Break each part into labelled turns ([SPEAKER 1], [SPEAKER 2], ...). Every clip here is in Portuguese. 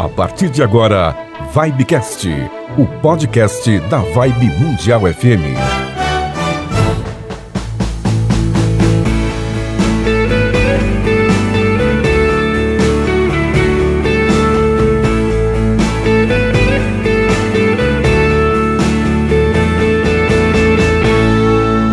[SPEAKER 1] A partir de agora, Vibecast, o podcast da Vibe Mundial FM.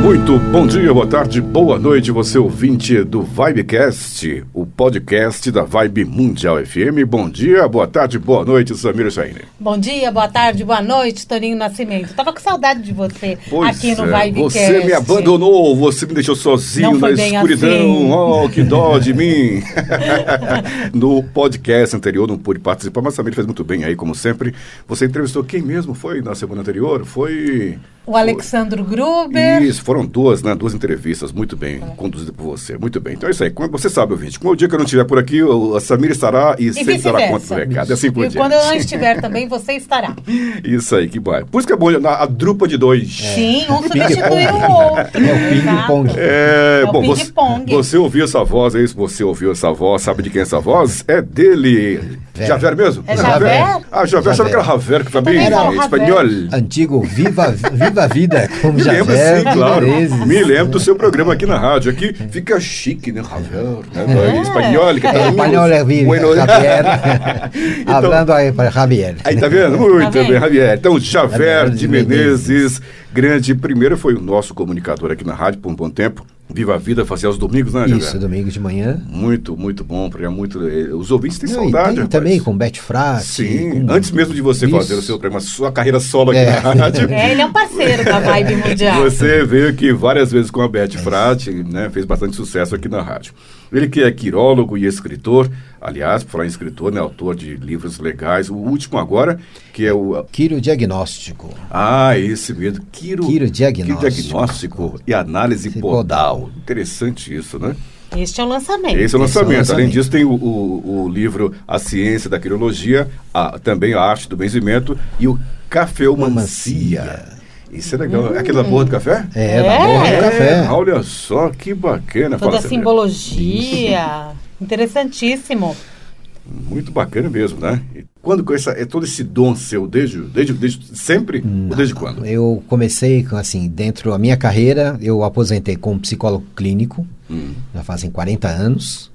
[SPEAKER 1] Muito bom dia, boa tarde, boa noite, você ouvinte do Vibecast, podcast da Vibe Mundial FM. Bom dia, boa tarde, boa noite, Samira Shaine.
[SPEAKER 2] Bom dia, boa tarde, boa noite, Toninho Nascimento. Tava com saudade de você
[SPEAKER 1] Pois
[SPEAKER 2] aqui no
[SPEAKER 1] é,
[SPEAKER 2] Vibecast.
[SPEAKER 1] Você me abandonou, você me deixou sozinho na escuridão.
[SPEAKER 2] assim.
[SPEAKER 1] Oh, que dó de mim. no podcast anterior não pude participar, mas Samira fez muito bem aí, como sempre. Você entrevistou quem mesmo foi na semana anterior? Foi.
[SPEAKER 2] O Alexandro Gruber.
[SPEAKER 1] Isso, foram duas, né? Duas entrevistas, muito bem, conduzidas por você, muito bem. Então é isso aí. Você sabe, ouvinte, como o dia que eu não estiver por aqui, a Samira estará e,
[SPEAKER 2] E
[SPEAKER 1] sempre dará conta do recado. E assim por
[SPEAKER 2] E
[SPEAKER 1] diante.
[SPEAKER 2] quando eu não estiver também, você estará.
[SPEAKER 1] Isso aí, que bom. Por isso que é bom, na- a drupa de dois.
[SPEAKER 2] Sim, um substitui
[SPEAKER 3] Ping-pong.
[SPEAKER 2] o outro.
[SPEAKER 3] É o ping-pong.
[SPEAKER 1] É,
[SPEAKER 2] É o
[SPEAKER 1] bom, você,
[SPEAKER 2] ping-pong.
[SPEAKER 1] você ouviu essa voz, é isso? Você ouviu essa voz, sabe de quem é essa voz? É dele.
[SPEAKER 3] Vera.
[SPEAKER 1] Javer mesmo?
[SPEAKER 2] É Javer?
[SPEAKER 1] Ah, Javer, achava que era Javer, que também
[SPEAKER 2] Javer.
[SPEAKER 1] espanhol.
[SPEAKER 3] Antigo Viva, Viva a Vida, como
[SPEAKER 1] Me
[SPEAKER 3] já
[SPEAKER 1] lembro,
[SPEAKER 3] é,
[SPEAKER 1] sim, claro.
[SPEAKER 3] Menezes.
[SPEAKER 1] Me lembro do seu programa aqui na rádio. Aqui fica chique, né, Javer? Né?
[SPEAKER 2] É.
[SPEAKER 1] Espanhol, que tá
[SPEAKER 3] É, espanhol é Viva,
[SPEAKER 1] Bueno.
[SPEAKER 3] Javier.
[SPEAKER 1] Então-
[SPEAKER 3] Hablando aí para Javier.
[SPEAKER 1] Aí tá vendo? Muito
[SPEAKER 2] Tá
[SPEAKER 1] bem, Javier. Então, Javer
[SPEAKER 3] Javier
[SPEAKER 1] de
[SPEAKER 3] de
[SPEAKER 1] Menezes, grande. Primeiro foi o nosso comunicador aqui na rádio por um bom tempo. Viva a Vida, fazia aos domingos, né?
[SPEAKER 3] Isso, domingo de manhã.
[SPEAKER 1] Muito, muito bom, programa muito. eh, Os ouvintes têm
[SPEAKER 3] Não, e
[SPEAKER 1] saudade,
[SPEAKER 3] tem também com Beth Frati.
[SPEAKER 1] Sim,
[SPEAKER 3] com-
[SPEAKER 1] antes mesmo de você
[SPEAKER 3] Isso.
[SPEAKER 1] fazer o seu programa, sua carreira solo aqui
[SPEAKER 3] É.
[SPEAKER 1] na rádio.
[SPEAKER 2] É, ele é um parceiro da Vibe Mundial.
[SPEAKER 1] Você veio aqui várias vezes com a Beth
[SPEAKER 3] É
[SPEAKER 1] Frati, né? Fez bastante sucesso aqui na rádio. Ele que é quirólogo e escritor, aliás, por falar em escritor, né? Autor de livros legais. O último agora, que é o.
[SPEAKER 3] Quiro Diagnóstico.
[SPEAKER 1] Ah, esse mesmo. Quiro,
[SPEAKER 3] Quiro Diagnóstico.
[SPEAKER 1] diagnóstico e análise podal.
[SPEAKER 3] podal.
[SPEAKER 1] Interessante isso, né?
[SPEAKER 2] Este é o lançamento.
[SPEAKER 1] Esse é o
[SPEAKER 3] Esse é o
[SPEAKER 1] lançamento. Além
[SPEAKER 3] lançamento.
[SPEAKER 1] disso, tem o, o- o livro A Ciência da Quirologia, a- também a Arte do Benzimento e o Cafeomancia. Isso é legal. É aquele da porra do café?
[SPEAKER 3] É,
[SPEAKER 2] É?
[SPEAKER 3] da borra do
[SPEAKER 1] É,
[SPEAKER 3] café.
[SPEAKER 1] olha só que bacana.
[SPEAKER 2] Toda a simbologia. Interessantíssimo.
[SPEAKER 1] Muito bacana mesmo, né? E quando com essa, é todo esse dom seu, desde, desde, desde sempre ou desde quando?
[SPEAKER 3] Eu comecei com assim, dentro da minha carreira, eu aposentei como psicólogo clínico,
[SPEAKER 1] Hum.
[SPEAKER 3] já fazem 40 anos.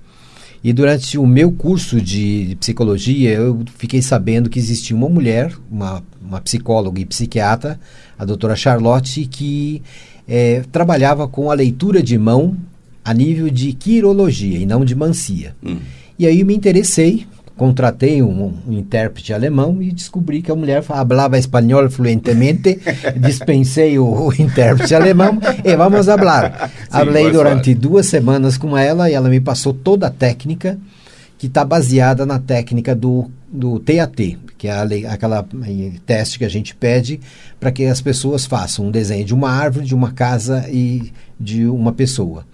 [SPEAKER 3] E durante o meu curso de psicologia, eu fiquei sabendo que existia uma mulher, uma, uma psicóloga e psiquiatra, a doutora Charlotte, que eh, trabalhava com a leitura de mão a nível de quirologia e não de mancia.
[SPEAKER 1] Hum.
[SPEAKER 3] E aí me interessei, contratei um, um intérprete alemão e descobri que a mulher falava espanhol fluentemente. dispensei o, o intérprete alemão e vamos falar. Falei durante duas semanas com ela e ela me passou toda a técnica que está baseada na técnica do, do TAT, que é a lei- aquela teste que a gente pede para que as pessoas façam um desenho de uma árvore, de uma casa e de uma pessoa.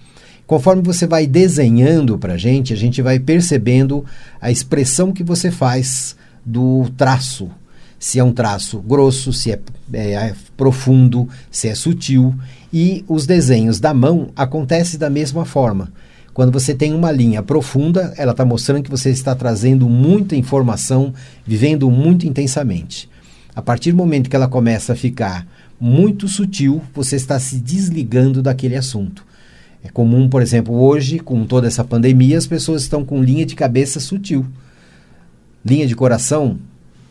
[SPEAKER 3] Conforme você vai desenhando para a gente, a gente vai percebendo a expressão que você faz do traço. Se é um traço grosso, se é, é, profundo, se é sutil. E os desenhos da mão acontecem da mesma forma. Quando você tem uma linha profunda, ela está mostrando que você está trazendo muita informação, vivendo muito intensamente. A partir do momento que ela começa a ficar muito sutil, você está se desligando daquele assunto. É comum, por exemplo, hoje, com toda essa pandemia, as pessoas estão com linha de cabeça sutil. Linha de coração,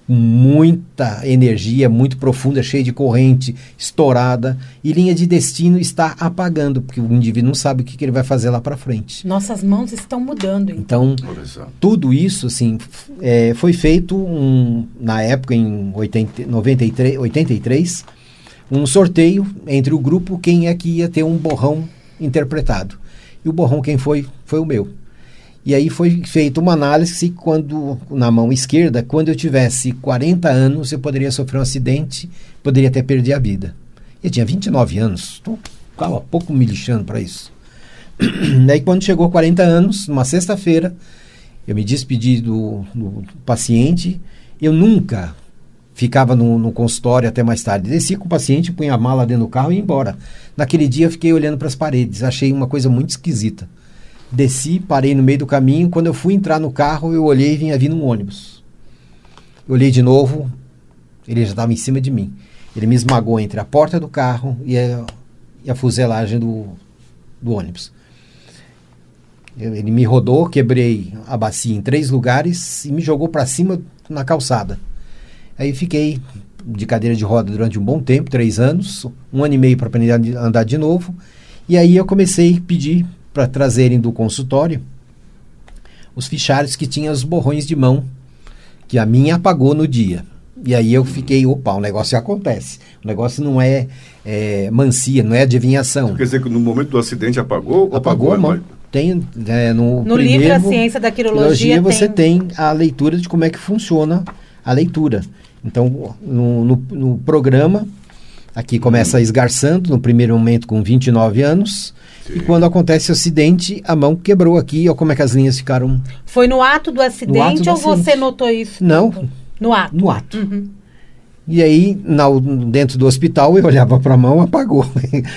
[SPEAKER 3] muita energia, muito profunda, cheia de corrente, estourada. E linha de destino está apagando, porque o indivíduo não sabe o que, que ele vai fazer lá para frente.
[SPEAKER 2] Nossas mãos estão mudando.
[SPEAKER 3] Então,
[SPEAKER 1] só.
[SPEAKER 3] tudo isso assim, é, foi feito um, na época, em 80, 93, 83, um sorteio entre o grupo quem é que ia ter um borrão interpretado. E o borrão quem foi? Foi o meu. E aí foi feita uma análise quando na mão esquerda, quando eu tivesse 40 anos, eu poderia sofrer um acidente, poderia até perder a vida. Eu tinha 29 anos, tô ficava pouco me lixando para isso. Daí quando chegou 40 anos, numa sexta-feira, eu me despedi do, do paciente, eu nunca ficava no, no consultório até mais tarde. Desci com o paciente, punha a mala dentro do carro e ia embora. Naquele dia eu fiquei olhando para as paredes, achei uma coisa muito esquisita. Desci, parei no meio do caminho, quando eu fui entrar no carro, eu olhei e vinha vindo um ônibus. Eu olhei de novo, ele já estava em cima de mim. Ele me esmagou entre a porta do carro e a, e a fuselagem do, do ônibus. Ele me rodou, quebrei a bacia em três lugares e me jogou para cima na calçada. Aí fiquei de cadeira de roda durante um bom tempo, três anos, um ano e meio para aprender a andar de novo. E aí eu comecei a pedir para trazerem do consultório os fichários que tinham os borrões de mão, que a minha apagou no dia. E aí eu fiquei, opa, o negócio acontece. O negócio não é, é mancia, não é adivinhação.
[SPEAKER 1] Quer dizer que no momento do acidente apagou? ou
[SPEAKER 3] Apagou a mão.
[SPEAKER 1] mas-
[SPEAKER 3] Tem é, no,
[SPEAKER 2] No
[SPEAKER 3] primeiro,
[SPEAKER 2] livro A Ciência da Quirologia
[SPEAKER 3] você
[SPEAKER 2] tem-
[SPEAKER 3] tem a leitura de como é que funciona a leitura. Então, no, no, no programa, aqui começa esgarçando, no primeiro momento com 29 anos, e
[SPEAKER 1] Sim.
[SPEAKER 3] quando acontece o acidente, a mão quebrou aqui, olha como é que as linhas ficaram
[SPEAKER 2] Foi no ato do acidente
[SPEAKER 3] ato do
[SPEAKER 2] ou você
[SPEAKER 3] acidente.
[SPEAKER 2] notou isso?
[SPEAKER 3] Não.
[SPEAKER 2] No ato.
[SPEAKER 3] no ato.
[SPEAKER 2] Uhum.
[SPEAKER 3] E aí, na- dentro do hospital, eu olhava para a mão, apagou.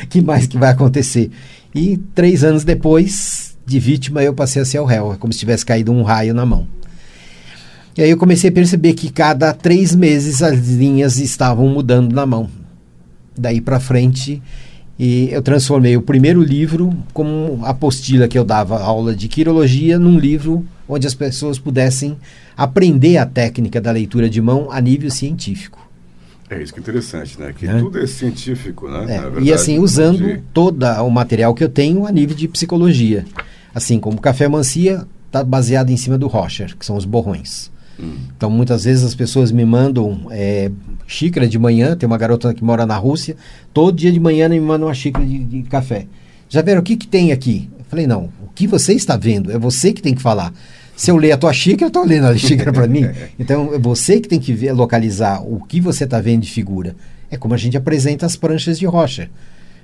[SPEAKER 3] que mais que vai acontecer? E três anos depois, de vítima, eu passei a ser o réu, é como se tivesse caído um raio na mão. E aí eu comecei a perceber que cada três meses as linhas estavam mudando na mão. Daí para frente, e eu transformei o primeiro livro como apostila que eu dava aula de quirologia num livro onde as pessoas pudessem aprender a técnica da leitura de mão a nível científico.
[SPEAKER 1] É isso que é interessante, né? Que
[SPEAKER 3] É.
[SPEAKER 1] tudo é científico, né?
[SPEAKER 3] É,
[SPEAKER 1] Na
[SPEAKER 3] e
[SPEAKER 1] verdade,
[SPEAKER 3] assim, usando
[SPEAKER 1] de-
[SPEAKER 3] todo o material que eu tenho a nível de psicologia. Assim como o Café Mancia está baseado em cima do Rocher, que são os borrões.
[SPEAKER 1] Hum.
[SPEAKER 3] Então, muitas vezes as pessoas me mandam é, xícara de manhã. Tem uma garota que mora na Rússia. Todo dia de manhã ela me manda uma xícara de, de café. Já viram o que, que tem aqui? Eu falei, não. O que você está vendo? É você que tem que falar. Se eu ler a tua xícara, eu estou lendo a xícara para mim. Então, é você que tem que ver, localizar o que você está vendo de figura. É como a gente apresenta as pranchas de rocha.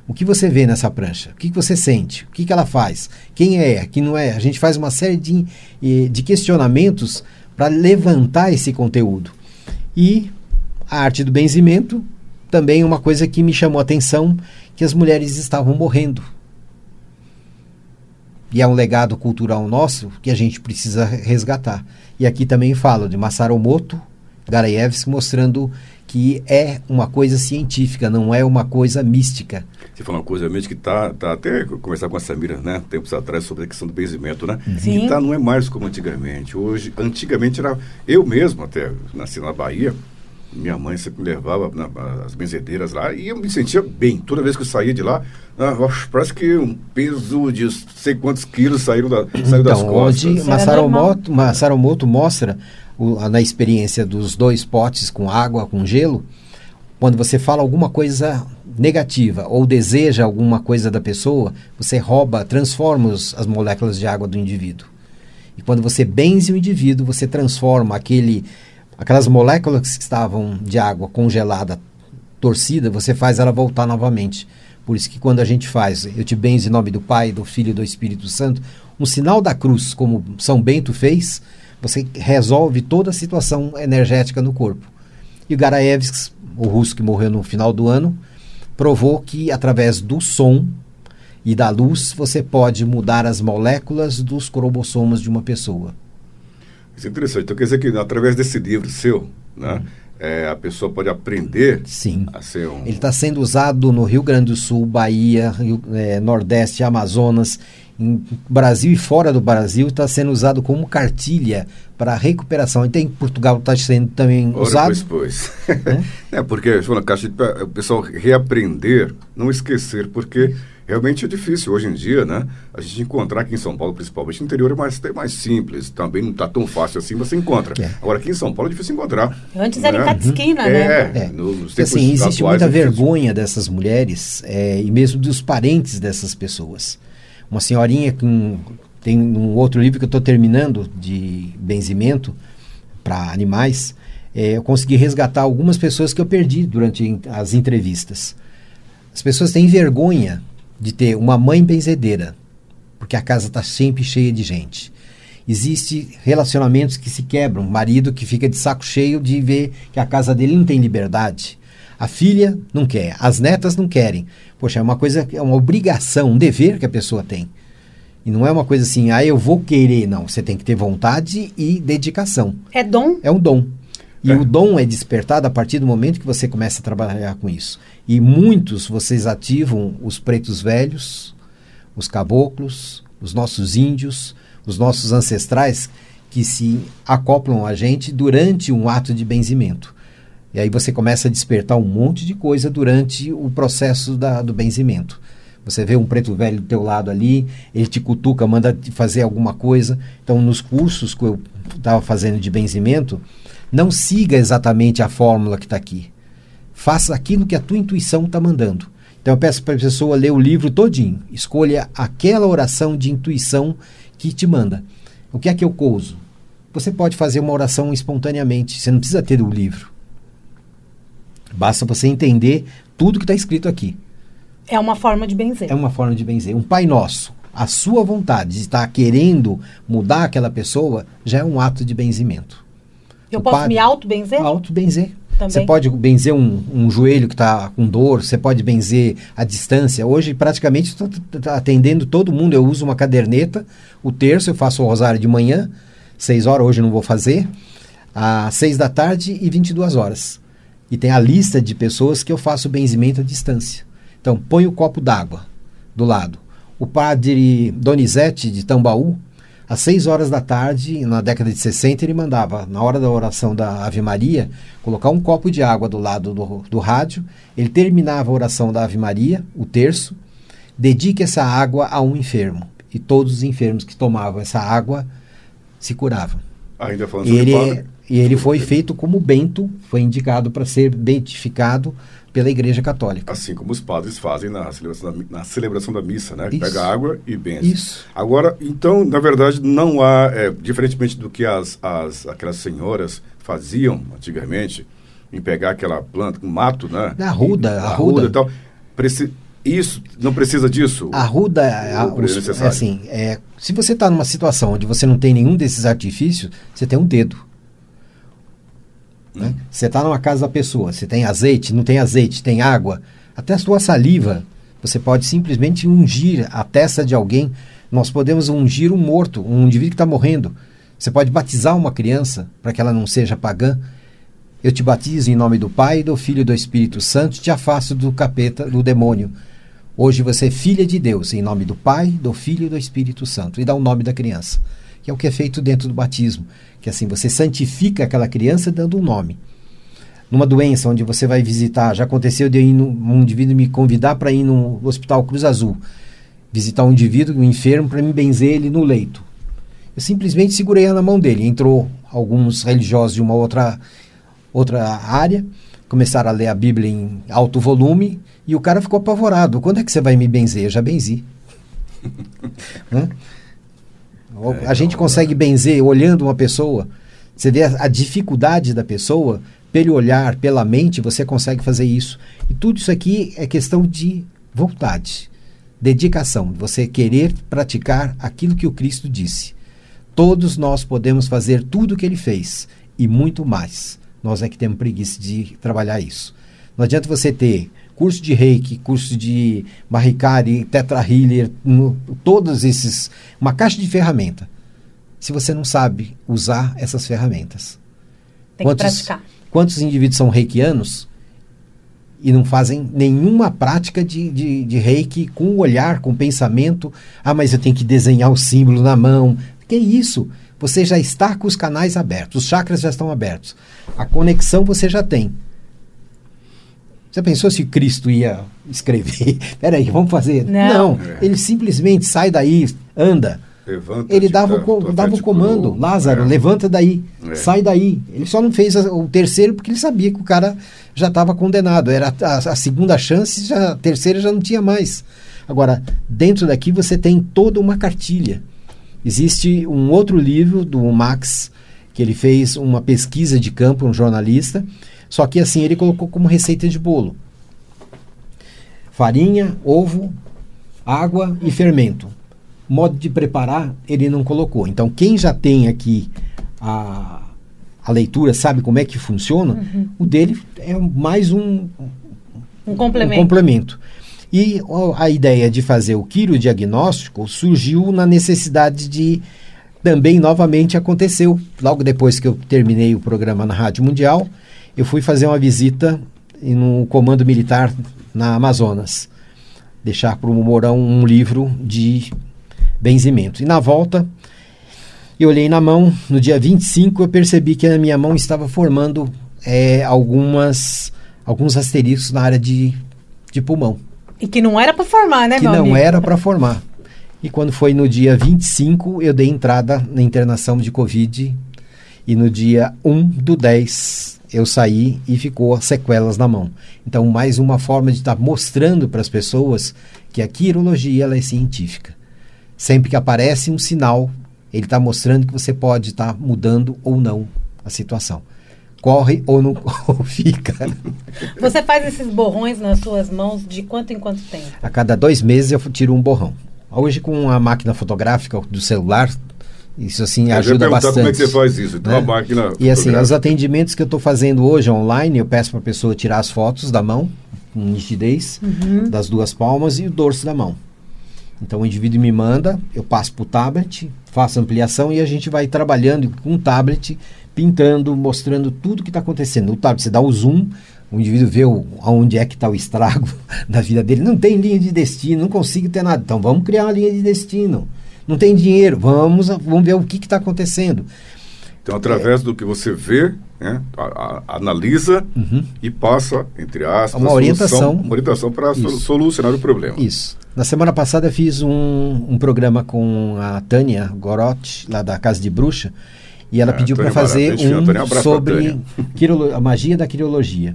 [SPEAKER 3] O que você vê nessa prancha? O que, você sente? O que, que ela faz? Quem é? Quem não é? A gente faz uma série de, eh, de questionamentos para levantar esse conteúdo. E a arte do benzimento também uma coisa que me chamou a atenção, que as mulheres estavam morrendo. E é um legado cultural nosso que a gente precisa resgatar. E aqui também falo de Masaru Moto, Garayevsky, mostrando que é uma coisa científica, não é uma coisa mística.
[SPEAKER 1] Você falou uma coisa mesmo que tá, tá até conversar com a Samira, né? Tempos atrás sobre a questão do benzimento, né?
[SPEAKER 2] Sim.
[SPEAKER 1] E tá, não é mais como antigamente. Hoje, antigamente era eu mesmo até nasci na Bahia. Minha mãe sempre me levava na, as benzedeiras lá e eu me sentia bem. Toda vez que eu saía de lá, ah, parece que um peso de sei quantos quilos saíram da, saiu das
[SPEAKER 3] Então,
[SPEAKER 1] costas.
[SPEAKER 3] onde
[SPEAKER 2] Isso era
[SPEAKER 3] Masaru
[SPEAKER 2] normal.
[SPEAKER 3] Moto, Masaru Moto mostra o- na experiência dos dois potes com água, com gelo, quando você fala alguma coisa negativa ou deseja alguma coisa da pessoa, você rouba, transforma as moléculas de água do indivíduo. E quando você benze o indivíduo, você transforma aquele, aquelas moléculas que estavam de água congelada, torcida, você faz ela voltar novamente. Por isso que quando a gente faz, eu te benzo em nome do Pai, do Filho e do Espírito Santo, um sinal da cruz, como São Bento fez, você resolve toda a situação energética no corpo. E o Garaevsky, o russo que morreu no final do ano, provou que através do som e da luz você pode mudar as moléculas dos cromossomos de uma pessoa.
[SPEAKER 1] Isso é interessante. Então quer dizer que através desse livro seu, né? é, a pessoa pode aprender
[SPEAKER 3] Sim.
[SPEAKER 1] a ser um.
[SPEAKER 3] Ele está sendo usado no Rio Grande do Sul, Bahia, Rio- eh, Nordeste, Amazonas, Brasil e fora do Brasil, está sendo usado como cartilha para recuperação. Então, em Portugal está sendo também
[SPEAKER 1] Ora,
[SPEAKER 3] usado.
[SPEAKER 1] pois, pois. é porque falando, caixa o pessoal reaprender, não esquecer, porque realmente é difícil hoje em dia, né? A gente encontrar aqui em São Paulo, principalmente no interior, é mais, é mais simples. Também não está tão fácil assim, você encontra.
[SPEAKER 3] É.
[SPEAKER 1] Agora aqui em São Paulo é difícil encontrar.
[SPEAKER 2] Antes era em
[SPEAKER 1] né?
[SPEAKER 2] cada esquina,
[SPEAKER 1] É,
[SPEAKER 2] né?
[SPEAKER 3] É.
[SPEAKER 1] no- nos
[SPEAKER 3] Porque,
[SPEAKER 1] tempos
[SPEAKER 3] assim, existe
[SPEAKER 1] atuais
[SPEAKER 3] muita
[SPEAKER 1] é
[SPEAKER 3] vergonha dessas mulheres eh, e mesmo dos parentes dessas pessoas. Uma senhorinha que tem um outro livro que eu estou terminando de benzimento para animais. eh, eu consegui resgatar algumas pessoas que eu perdi durante as entrevistas. As pessoas têm vergonha de ter uma mãe benzedeira, porque a casa está sempre cheia de gente. Existe relacionamentos que se quebram, marido que fica de saco cheio de ver que a casa dele não tem liberdade. A filha não quer, as netas não querem. Poxa, é uma coisa, é uma obrigação, um dever que a pessoa tem. E não é uma coisa assim, ah, eu vou querer, não. Você tem que ter vontade e dedicação.
[SPEAKER 2] É dom.
[SPEAKER 3] É um dom. E
[SPEAKER 1] É.
[SPEAKER 3] o dom é despertado a partir do momento que você começa a trabalhar com isso. E muitos vocês ativam os pretos velhos, os caboclos, os nossos índios, os nossos ancestrais que se acoplam a gente durante um ato de benzimento. E aí você começa a despertar um monte de coisa durante o processo da- do benzimento. Você vê um preto velho do teu lado ali, ele te cutuca, manda te fazer alguma coisa. Então, nos cursos que eu estava fazendo de benzimento, não siga exatamente a fórmula que está aqui. Faça aquilo que a tua intuição está mandando. Então, eu peço para a pessoa ler o livro todinho. Escolha aquela oração de intuição que te manda. O que é que eu couso? Você pode fazer uma oração espontaneamente. Você não precisa ter o livro. Basta você entender tudo que está escrito aqui.
[SPEAKER 2] É uma forma de benzer.
[SPEAKER 3] É uma forma de benzer. Um Pai Nosso, a sua vontade de estar querendo mudar aquela pessoa, já é um ato de benzimento.
[SPEAKER 2] Eu
[SPEAKER 3] o
[SPEAKER 2] posso
[SPEAKER 3] padre-
[SPEAKER 2] me auto-benzer?
[SPEAKER 3] Auto-benzer. Você pode benzer um, um joelho que está com dor, você pode benzer a distância. Hoje, praticamente, estou atendendo todo mundo. Eu uso uma caderneta, o terço, eu faço o rosário de manhã, 6 horas, hoje não vou fazer, às 6 da tarde e 22 horas. E tem a lista de pessoas que eu faço benzimento à distância. Então, põe o copo d'água do lado. O padre Donizete de Tambaú, às 6 horas da tarde, na década de 60, ele mandava, na hora da oração da Ave Maria, colocar um copo de água do lado do, do rádio. Ele terminava a oração da Ave Maria, o terço, dedique essa água a um enfermo. E todos os enfermos que tomavam essa água se curavam.
[SPEAKER 1] Ainda falando sobre
[SPEAKER 3] ele,
[SPEAKER 1] padre,
[SPEAKER 3] é- e ele foi feito como Bento, foi indicado para ser beatificado pela Igreja Católica.
[SPEAKER 1] assim como os padres fazem na celebração da, na celebração da missa, né?
[SPEAKER 3] Isso.
[SPEAKER 1] Pega água e benze.
[SPEAKER 3] Isso.
[SPEAKER 1] Agora, então, na verdade, não há, é, diferentemente do que as, as, aquelas senhoras faziam antigamente, em pegar aquela planta, um mato, né?
[SPEAKER 3] A arruda,
[SPEAKER 1] E-
[SPEAKER 3] a arruda.
[SPEAKER 1] e tal. Preci- isso, não precisa disso?
[SPEAKER 3] A ruda, a- os-
[SPEAKER 1] é
[SPEAKER 3] assim, é, se você está numa situação onde você não tem nenhum desses artifícios, você tem um dedo. Né? Você está numa casa da pessoa, você tem azeite, não tem azeite, tem água, até a sua saliva, você pode simplesmente ungir a testa de alguém. Nós podemos ungir um morto, um indivíduo que está morrendo. Você pode batizar uma criança para que ela não seja pagã. Eu te batizo em nome do Pai, do Filho e do Espírito Santo, te afasto do capeta, do demônio. Hoje você é filha de Deus, em nome do Pai, do Filho e do Espírito Santo. E dá o nome da criança, que é o que é feito dentro do batismo. Que assim, você santifica aquela criança dando um nome. Numa doença onde você vai visitar, já aconteceu de num- um indivíduo me convidar para ir no Hospital Cruz Azul, visitar um indivíduo, um enfermo, para me benzer ele no leito. Eu simplesmente segurei na mão dele. Entrou alguns religiosos de uma outra, outra área, começaram a ler a Bíblia em alto volume e o cara ficou apavorado. Quando é que você vai me benzer? Eu já benzi.
[SPEAKER 1] É,
[SPEAKER 3] a gente consegue benzer olhando uma pessoa. Você vê a, a dificuldade da pessoa, pelo olhar, pela mente, você consegue fazer isso. E tudo isso aqui é questão de vontade, dedicação, você querer praticar aquilo que o Cristo disse. Todos nós podemos fazer tudo o que ele fez e muito mais. Nós é que temos preguiça de trabalhar isso. Não adianta você ter curso de reiki, curso de Mahikari, Tetra Healer, no- todos esses, uma caixa de ferramenta. Se você não sabe usar essas ferramentas.
[SPEAKER 2] Tem que praticar.
[SPEAKER 3] Quantos indivíduos são reikianos e não fazem nenhuma prática de, de, de reiki com o olhar, com o pensamento? Ah, mas eu tenho que desenhar o símbolo na mão. Que isso? Você já está com os canais abertos, os chakras já estão abertos. A conexão você já tem. Você pensou se Cristo ia escrever? Peraí, vamos fazer.
[SPEAKER 2] Não.
[SPEAKER 1] É.
[SPEAKER 3] ele simplesmente sai daí, anda.
[SPEAKER 1] Levanta,
[SPEAKER 3] Ele dava, o
[SPEAKER 1] tá-
[SPEAKER 3] dava o comando,
[SPEAKER 1] curou.
[SPEAKER 3] Lázaro,
[SPEAKER 1] É.
[SPEAKER 3] levanta daí,
[SPEAKER 1] É.
[SPEAKER 3] sai daí. Ele só não fez o terceiro porque ele sabia que o cara já estava condenado. Era a, a segunda chance, já, a terceira já não tinha mais. Agora, dentro daqui você tem toda uma cartilha. Existe um outro livro do Max, que ele fez uma pesquisa de campo, um jornalista, só que assim, ele colocou como receita de bolo. Farinha, ovo, água e fermento. Modo de preparar, ele não colocou. Então, quem já tem aqui a, a leitura, sabe como é que funciona, o dele é mais um,
[SPEAKER 2] Um
[SPEAKER 3] um
[SPEAKER 2] complemento.
[SPEAKER 3] complemento. E a ideia de fazer o quirodiagnóstico surgiu na necessidade de também novamente aconteceu. Logo depois que eu terminei o programa na Rádio Mundial, eu fui fazer uma visita no comando militar na Amazonas. Deixar para o Mourão um livro de benzimento. E na volta, eu olhei na mão, no dia 25 eu percebi que a minha mão estava formando é, algumas, alguns asteriscos na área de, de pulmão.
[SPEAKER 2] E que não era para formar, né,
[SPEAKER 3] que
[SPEAKER 2] meu
[SPEAKER 3] não
[SPEAKER 2] amigo?
[SPEAKER 3] era para formar. E quando foi no dia 25, eu dei entrada na internação de Covid. E no dia 1 do 10, eu saí e ficou sequelas na mão. Então, mais uma forma de estar mostrando para as pessoas que a quirologia ela é científica. Sempre que aparece um sinal, ele está mostrando que você pode estar tá mudando ou não a situação corre ou não ou fica.
[SPEAKER 2] Você faz esses borrões nas suas mãos de quanto em quanto tempo?
[SPEAKER 3] A cada dois meses eu tiro um borrão. Hoje com a máquina fotográfica do celular, isso assim eu ajuda bastante.
[SPEAKER 1] como é que você faz isso? Então, né? a máquina
[SPEAKER 3] e assim, os atendimentos que eu estou fazendo hoje online, eu peço para a pessoa tirar as fotos da mão, com nitidez, uhum. das duas palmas e o dorso da mão. Então o indivíduo me manda, eu passo para o tablet, faço ampliação e a gente vai trabalhando com o tablet, pintando, mostrando tudo que está acontecendo. No tablet você dá o zoom, o indivíduo vê o, onde é que está o estrago da vida dele. Não tem linha de destino, não consigo ter nada. Então vamos criar uma linha de destino. Não tem dinheiro, vamos, vamos ver o que está acontecendo.
[SPEAKER 1] Então, através é. do que você vê, né, a, a, analisa uhum. e passa, entre aspas,
[SPEAKER 3] uma orientação,
[SPEAKER 1] uma orientação para solucionar o problema.
[SPEAKER 3] Isso. Na semana passada eu fiz um, um programa com a Tânia Gorotti, lá da Casa de Bruxa, e ela é, pediu para fazer um sobre a magia da quirologia.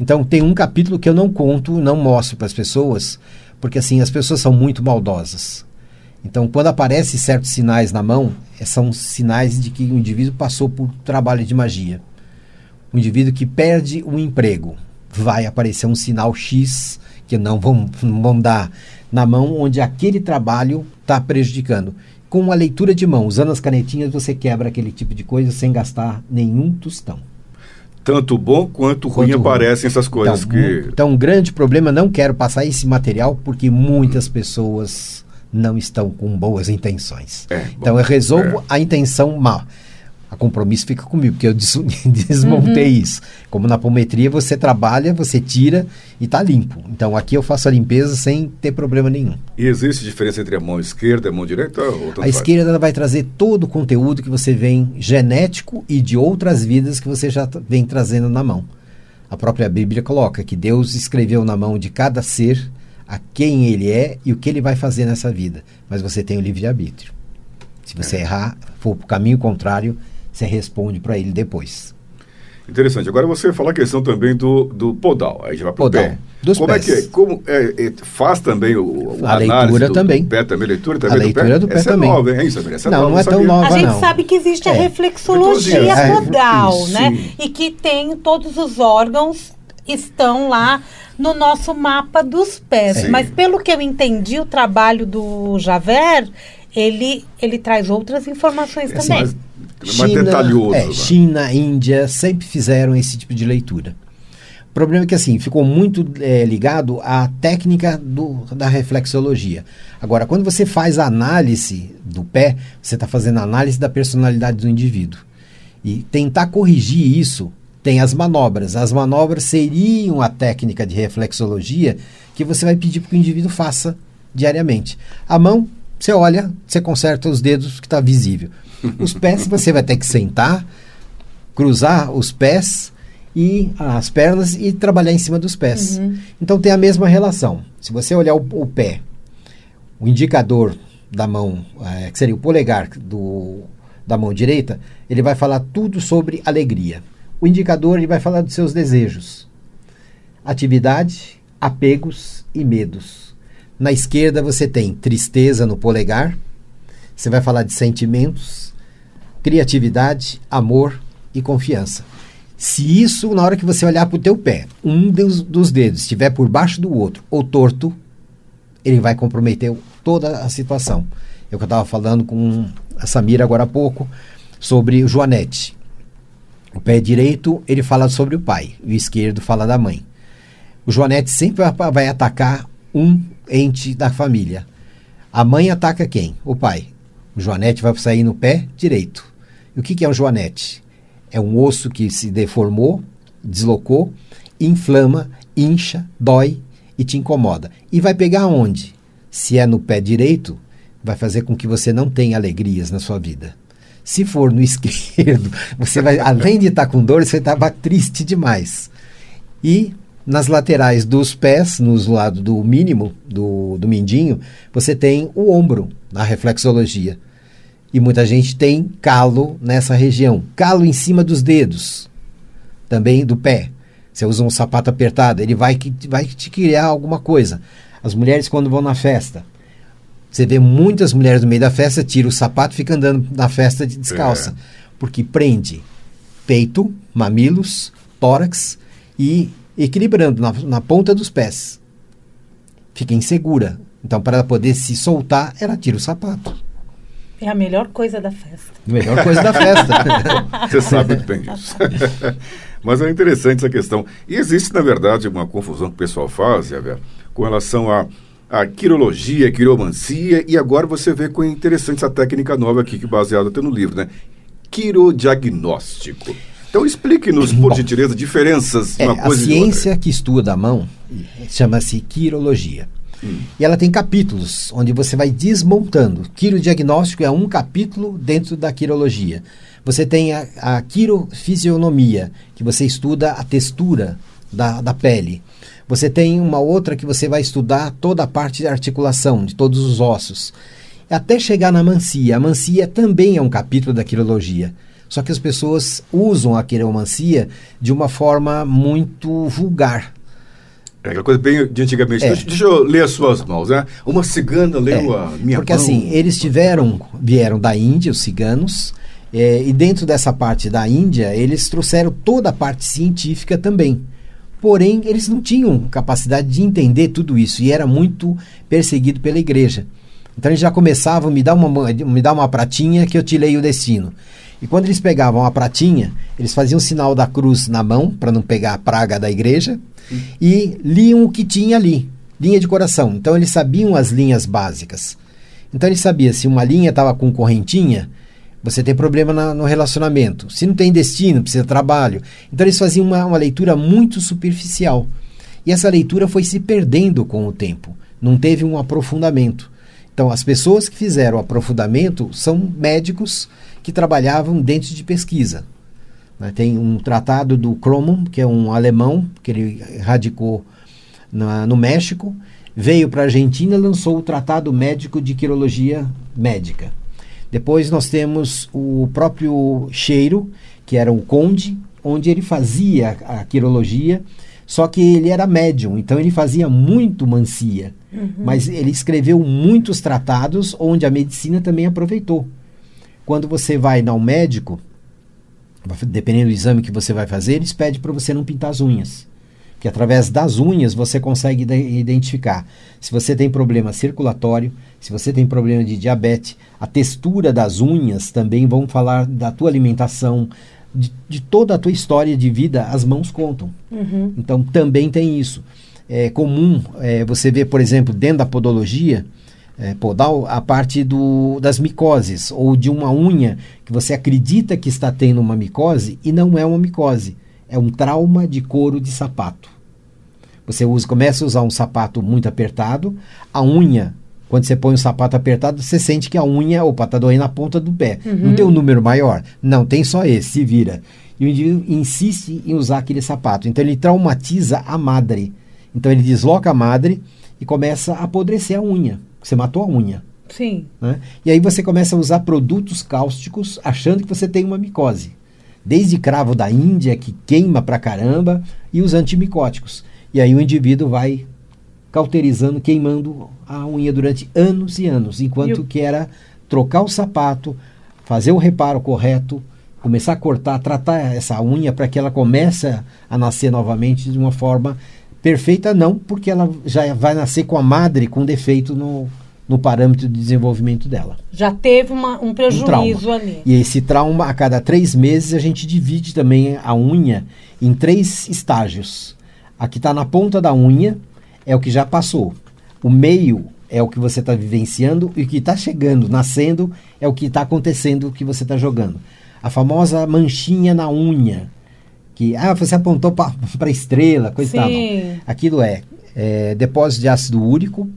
[SPEAKER 3] Então tem um capítulo que eu não conto, não mostro para as pessoas, porque assim as pessoas são muito maldosas. Então quando aparecem certos sinais na mão, é, são sinais de que o indivíduo passou por trabalho de magia. O indivíduo que perde um emprego, vai aparecer um sinal X que não vão, não vão dar na mão onde aquele trabalho está prejudicando. Com a leitura de mão, usando as canetinhas, você quebra aquele tipo de coisa sem gastar nenhum tostão
[SPEAKER 1] tanto bom quanto, quanto ruim aparecem essas coisas
[SPEAKER 3] então,
[SPEAKER 1] que.
[SPEAKER 3] Então, um grande problema, não quero passar esse material porque muitas pessoas não estão com boas intenções. É, então, bom, eu resolvo é. a intenção mal a compromisso fica comigo, porque eu des desmontei uhum. isso. Como na apometria, você trabalha, você tira e está limpo. Então aqui eu faço a limpeza sem ter problema nenhum.
[SPEAKER 1] E existe diferença entre a mão esquerda e a mão direita?
[SPEAKER 3] a faz? esquerda vai trazer todo o conteúdo que você vem genético e de outras vidas que você já vem trazendo na mão. A própria Bíblia coloca que Deus escreveu na mão de cada ser a quem ele é e o que ele vai fazer nessa vida. Mas você tem o livre-arbítrio. Se você é. errar, for para o caminho contrário, você responde para ele depois.
[SPEAKER 1] Interessante. Agora você fala a questão também do, do podal. Aí já vai para o pé.
[SPEAKER 3] Dos
[SPEAKER 1] como
[SPEAKER 3] pés.
[SPEAKER 1] é que é? Como é, é, faz também o,
[SPEAKER 3] a leitura
[SPEAKER 1] do,
[SPEAKER 3] também.
[SPEAKER 1] Do pé também, leitura também
[SPEAKER 3] a leitura do pé, do pé
[SPEAKER 1] Essa
[SPEAKER 3] também.
[SPEAKER 1] é nova, hein, Isabel? Essa
[SPEAKER 3] não,
[SPEAKER 1] é nova,
[SPEAKER 3] não é tão nova,
[SPEAKER 2] A gente
[SPEAKER 3] não.
[SPEAKER 2] sabe que existe
[SPEAKER 3] é.
[SPEAKER 2] a reflexologia
[SPEAKER 3] é,
[SPEAKER 2] podal, né?
[SPEAKER 1] sim.
[SPEAKER 2] E que tem todos os órgãos estão lá no nosso mapa dos pés.
[SPEAKER 1] Sim.
[SPEAKER 2] Mas pelo que eu entendi, o trabalho do Javer, ele, ele traz outras informações também.
[SPEAKER 1] mais, mais detalhoso.
[SPEAKER 3] É,
[SPEAKER 1] né?
[SPEAKER 3] China, Índia sempre fizeram esse tipo de leitura. O problema é que assim, ficou muito é, ligado à técnica do, da reflexologia. Agora, quando você faz a análise do pé, você está fazendo a análise da personalidade do indivíduo. E tentar corrigir isso tem as manobras. As manobras seriam a técnica de reflexologia que você vai pedir para que o indivíduo faça diariamente. A mão, você olha, você conserta os dedos que está visível. Os pés, você vai ter que sentar, cruzar os pés e as pernas e trabalhar em cima dos pés.
[SPEAKER 2] Uhum.
[SPEAKER 3] Então tem a mesma relação. Se você olhar o, o pé, o indicador da mão, é, que seria o polegar do, da mão direita, ele vai falar tudo sobre alegria. O indicador ele vai falar dos seus desejos, atividade, apegos e medos. Na esquerda você tem tristeza no polegar, você vai falar de sentimentos, criatividade, amor e confiança. Se isso, na hora que você olhar para o teu pé, um dos, dos dedos estiver por baixo do outro ou torto, ele vai comprometer toda a situação. É o que eu estava falando com a Samira agora há pouco sobre o Joanete. O pé direito, ele fala sobre o pai, o esquerdo fala da mãe. O Joanete sempre vai atacar um ente da família. A mãe ataca quem? O pai. O joanete vai sair no pé direito. E o que, é um joanete? É um osso que se deformou, deslocou, inflama, incha, dói e te incomoda. E vai pegar onde? Se é no pé direito, vai fazer com que você não tenha alegrias na sua vida. Se for no esquerdo, você vai, além de estar com dor, você estava triste demais. E nas laterais dos pés, nos lados do mínimo, do, do mindinho, você tem o ombro, na reflexologia. E muita gente tem calo nessa região. Calo em cima dos dedos, também do pé. Você usa um sapato apertado, ele vai, vai te criar alguma coisa. As mulheres, quando vão na festa, você vê muitas mulheres no meio da festa, tira o sapato e fica andando na festa de descalça. É. Porque prende peito, mamilos, tórax e equilibrando na, na ponta dos pés. Fica insegura. Então, para ela poder se soltar, ela tira o sapato.
[SPEAKER 2] É a melhor coisa da festa.
[SPEAKER 3] A melhor coisa da festa.
[SPEAKER 1] Você sabe muito bem disso. Mas é interessante essa questão. E existe, na verdade, uma confusão que o pessoal faz, Javier, com relação a a quirologia, a quiromancia, e agora você vê com interessante essa técnica nova aqui, que é baseada até no livro, né? Quirodiagnóstico. Então explique-nos, por Bom, gentileza, diferenças
[SPEAKER 3] de uma é, coisa A ciência que estuda a mão chama-se quirologia. Hum. E ela tem capítulos onde você vai desmontando. Quirodiagnóstico é um capítulo dentro da quirologia. Você tem a, a quirofisionomia, que você estuda a textura da, da pele. Você tem uma outra que você vai estudar toda a parte de articulação, de todos os ossos. Até chegar na mancia. A mancia também é um capítulo da quirologia. Só que as pessoas usam a quiromancia de uma forma muito vulgar.
[SPEAKER 1] É aquela coisa bem de antigamente. É. Deixa, deixa, eu ler as suas mãos, né? Uma cigana leu é. a minha
[SPEAKER 3] Porque
[SPEAKER 1] mão.
[SPEAKER 3] assim, eles tiveram, vieram da Índia, os ciganos, é, e dentro dessa parte da Índia, eles trouxeram toda a parte científica também. Porém, eles não tinham capacidade de entender tudo isso e era muito perseguido pela igreja. Então eles já começavam, me dá uma, me dá uma pratinha que eu te leio o destino. E quando eles pegavam a pratinha, eles faziam o sinal da cruz na mão, para não pegar a praga da igreja, e liam o que tinha ali, linha de coração. Então eles sabiam as linhas básicas. Então eles sabiam se uma linha estava com correntinha, você tem problema na, no relacionamento. Se não tem destino, precisa de trabalho. Então eles faziam uma, uma leitura muito superficial. E essa leitura foi se perdendo com o tempo. Não teve um aprofundamento. Então, as pessoas que fizeram aprofundamento são médicos que trabalhavam dentro de pesquisa. Né? Tem um tratado do Kromon, que é um alemão, que ele radicou na, no México, veio para a Argentina e lançou o Tratado Médico de Quirologia Médica. Depois nós temos o próprio Cheiro, que era um conde, onde ele fazia a quirologia, só que ele era médium, então ele fazia muito mancia. Uhum. Mas ele escreveu muitos tratados onde a medicina também aproveitou. Quando você vai ao médico, dependendo do exame que você vai fazer, eles pedem para você não pintar as unhas que através das unhas você consegue identificar se você tem problema circulatório, se você tem problema de diabetes, a textura das unhas também vão falar da tua alimentação, de, de toda a tua história de vida, as mãos contam. Uhum. Então também tem isso. É comum é, você ver, por exemplo, dentro da podologia, é, podal, a parte do, das micoses, ou de uma unha que você acredita que está tendo uma micose e não é uma micose é um trauma de couro de sapato. Você usa, começa a usar um sapato muito apertado, a unha, quando você põe um sapato apertado, você sente que a unha, opa, está doendo na ponta do pé. Uhum. Não tem um número maior? Não, tem só esse, se vira. E o indivíduo insiste em usar aquele sapato. Então ele traumatiza a madre. Então ele desloca a madre e começa a apodrecer a unha. Você matou a unha.
[SPEAKER 2] Sim.
[SPEAKER 3] Né? E aí você começa a usar produtos cáusticos achando que você tem uma micose desde cravo da Índia, que queima pra caramba, e os antimicóticos. E aí o indivíduo vai cauterizando, queimando a unha durante anos e anos, enquanto e que era trocar o sapato, fazer o reparo correto, começar a cortar, tratar essa unha para que ela comece a nascer novamente de uma forma perfeita, não, porque ela já vai nascer com a madre com defeito no, no parâmetro de desenvolvimento dela.
[SPEAKER 2] Já teve uma, um prejuízo
[SPEAKER 3] um
[SPEAKER 2] ali.
[SPEAKER 3] E esse trauma, a cada três meses, a gente divide também a unha em três estágios. A que está na ponta da unha é o que já passou. O meio é o que você está vivenciando e o que está chegando, nascendo, é o que está acontecendo, o que você está jogando. A famosa manchinha na unha, que ah, você apontou para a estrela, coisa e tal.
[SPEAKER 2] Sim.
[SPEAKER 3] Aquilo é, é depósito de ácido úrico,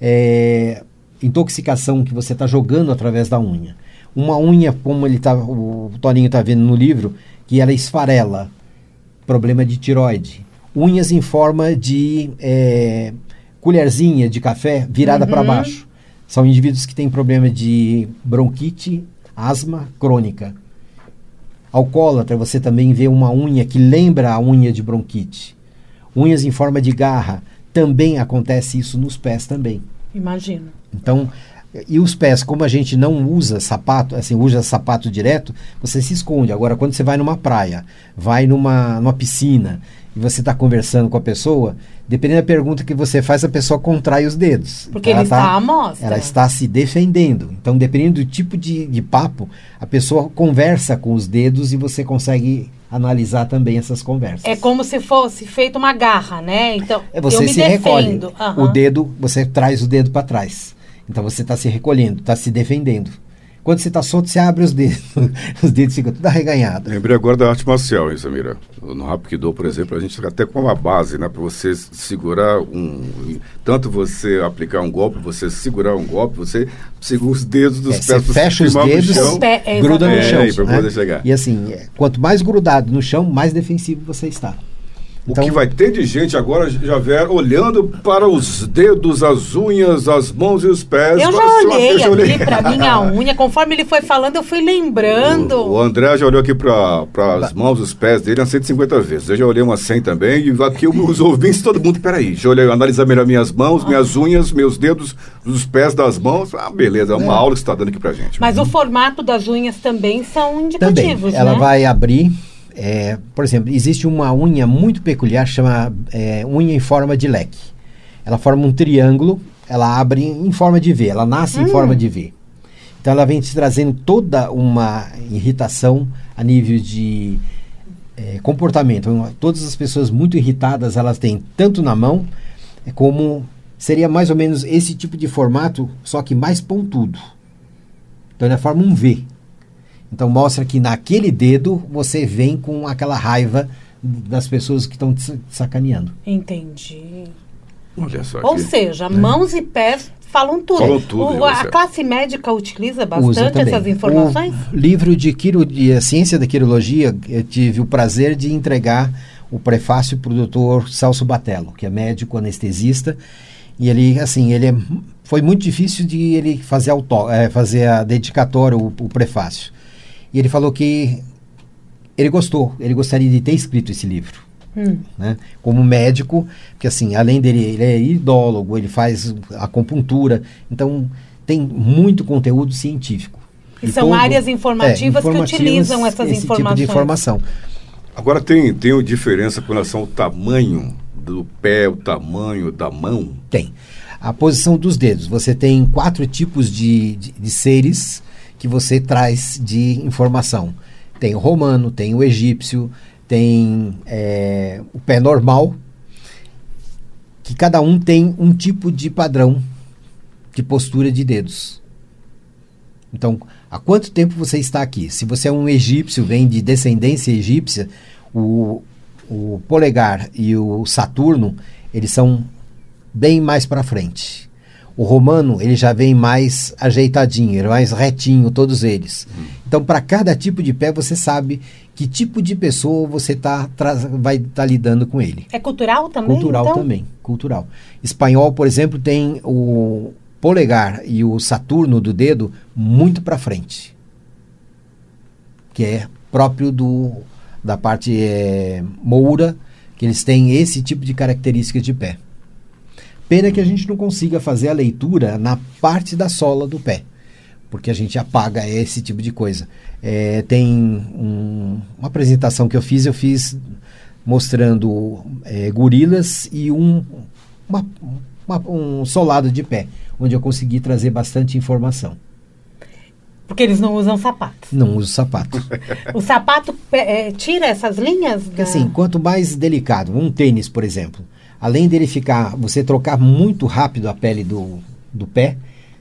[SPEAKER 3] é, intoxicação que você está jogando através da unha. Uma unha, como ele tá, o Toninho está vendo no livro, que ela esfarela, problema de tiroide. Unhas em forma de é, colherzinha de café virada para baixo. São indivíduos que têm problema de bronquite, asma crônica. Alcoólatra, você também vê uma unha que lembra a unha de bronquite. Unhas em forma de garra, também acontece isso nos pés também.
[SPEAKER 2] Imagino.
[SPEAKER 3] Então, e os pés, como a gente não usa sapato, assim, usa sapato direto, você se esconde. Agora, quando você vai numa praia, vai numa, numa piscina e você está conversando com a pessoa, dependendo da pergunta que você faz, a pessoa contrai os dedos.
[SPEAKER 2] Porque
[SPEAKER 3] Ela
[SPEAKER 2] ele está à mostra.
[SPEAKER 3] Ela está se defendendo. Então, dependendo do tipo de, de papo, a pessoa conversa com os dedos e você consegue analisar também essas conversas.
[SPEAKER 2] É como se fosse feita uma garra, né? Então,
[SPEAKER 3] É, você
[SPEAKER 2] eu me
[SPEAKER 3] se recolhe.
[SPEAKER 2] defendo. Aham.
[SPEAKER 3] O dedo, você traz o dedo para trás. Então você está se recolhendo, está se defendendo. Quando você está solto, você abre os dedos. os dedos ficam tudo arreganhados.
[SPEAKER 1] Lembrei agora da arte marcial, hein, Samira? No Rapkido, por exemplo, a gente fica até com uma base, né? Para você segurar um... Tanto você aplicar um golpe, você segurar um golpe, você segura os dedos dos
[SPEAKER 3] É,
[SPEAKER 1] pés.
[SPEAKER 3] você fecha os
[SPEAKER 1] firmar no
[SPEAKER 3] dedos,
[SPEAKER 1] chão.
[SPEAKER 2] Pé- é,
[SPEAKER 3] gruda no
[SPEAKER 1] É,
[SPEAKER 3] chão. né?
[SPEAKER 1] poder chegar.
[SPEAKER 3] E assim, é, quanto mais grudado no chão, mais defensivo você está. Então,
[SPEAKER 1] o que vai ter de gente agora, Javer, olhando para os dedos, as unhas, as mãos e os pés.
[SPEAKER 2] Eu já olhei
[SPEAKER 1] eu já olhei.
[SPEAKER 2] aqui pra minha unha, conforme ele foi falando, eu fui lembrando.
[SPEAKER 1] O, o André já olhou aqui para as mãos, os pés dele umas 150 vezes. Eu já olhei umas 100 também. E aqui os ouvintes, todo mundo, peraí. Eu olhar, analisar melhor minhas mãos, minhas unhas, meus dedos, os pés das mãos. Ah, beleza, é uma aula que você está dando aqui pra gente.
[SPEAKER 2] Mas o formato das unhas também são
[SPEAKER 3] também,
[SPEAKER 2] indicativos,
[SPEAKER 3] ela
[SPEAKER 2] né?
[SPEAKER 3] vai abrir. É, por exemplo, existe uma unha muito peculiar, chama é, unha em forma de leque. Ela forma um triângulo, ela abre em forma de V, ela nasce em forma de V. Então ela vem te trazendo toda uma irritação a nível de é, comportamento. Todas as pessoas muito irritadas, elas têm tanto na mão, é como seria mais ou menos esse tipo de formato, só que mais pontudo. Então ela forma um V. Então mostra que naquele dedo você vem com aquela raiva das pessoas que estão te sa- sacaneando.
[SPEAKER 2] Entendi.
[SPEAKER 1] Olha só
[SPEAKER 2] Ou
[SPEAKER 1] aqui.
[SPEAKER 2] seja, mãos e pés falam tudo.
[SPEAKER 1] Falam tudo,
[SPEAKER 2] O- a classe médica utiliza bastante essas informações?
[SPEAKER 3] O livro de, quiro, de a ciência da quirologia, eu tive o prazer de entregar o prefácio para o Dr. Celso Batello, que é médico anestesista, e ele, assim, ele é, foi muito difícil de ele fazer, auto, é, fazer a dedicatória, o, o prefácio. E ele falou que ele gostou, ele gostaria de ter escrito esse livro.
[SPEAKER 2] Hum.
[SPEAKER 3] né? Como médico, porque assim, além dele, ele é idólogo, ele faz acupuntura, então tem muito conteúdo científico.
[SPEAKER 2] E são áreas informativas que utilizam essas
[SPEAKER 3] esse tipo
[SPEAKER 2] informações.
[SPEAKER 3] de informação.
[SPEAKER 1] Agora tem, tem diferença com relação ao tamanho do pé, o tamanho da mão.
[SPEAKER 3] Tem. A posição dos dedos. Você tem quatro tipos de, de, de seres que você traz de informação. Tem o romano, tem o egípcio, tem é, o pé normal, que cada um tem um tipo de padrão de postura de dedos. Então, há quanto tempo você está aqui? Se você é um egípcio, vem de descendência egípcia, o, o polegar e o Saturno, eles são bem mais para frente. O romano, ele já vem mais ajeitadinho, ele é mais retinho, todos eles. Então, para cada tipo de pé, você sabe que tipo de pessoa você tá, vai estar lidando com ele.
[SPEAKER 2] É cultural também?
[SPEAKER 3] Cultural
[SPEAKER 2] então?
[SPEAKER 3] também, cultural. Espanhol, por exemplo, tem o polegar e o Saturno do dedo muito para frente, que é próprio do da parte eh, moura, que eles têm esse tipo de características de pé. Pena que a gente não consiga fazer a leitura na parte da sola do pé, porque a gente apaga esse tipo de coisa. É, tem um- uma apresentação que eu fiz, eu fiz mostrando é, gorilas e um, uma- uma- um solado de pé, onde eu consegui trazer bastante informação.
[SPEAKER 2] Porque eles não usam sapatos.
[SPEAKER 3] Não uso sapato.
[SPEAKER 2] O sapato pe- é, tira essas linhas? Da-
[SPEAKER 3] assim, quanto mais delicado, um tênis, por exemplo, além dele ficar, você trocar muito rápido a pele do, do pé,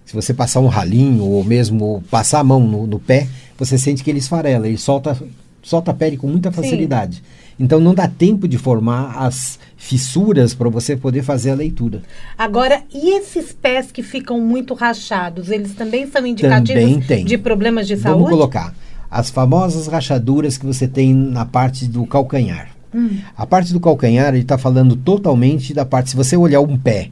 [SPEAKER 3] se você passar um ralinho ou mesmo passar a mão no, no pé, você sente que ele esfarela, ele solta, solta a pele com muita facilidade. Sim. Então não dá tempo de formar as fissuras para você poder fazer a leitura.
[SPEAKER 2] Agora, e esses pés que ficam muito rachados, eles também são indicativos também de problemas de saúde?
[SPEAKER 3] Vamos colocar as famosas rachaduras que você tem na parte do calcanhar. Hum. A parte do calcanhar, ele está falando totalmente da parte, se você olhar um pé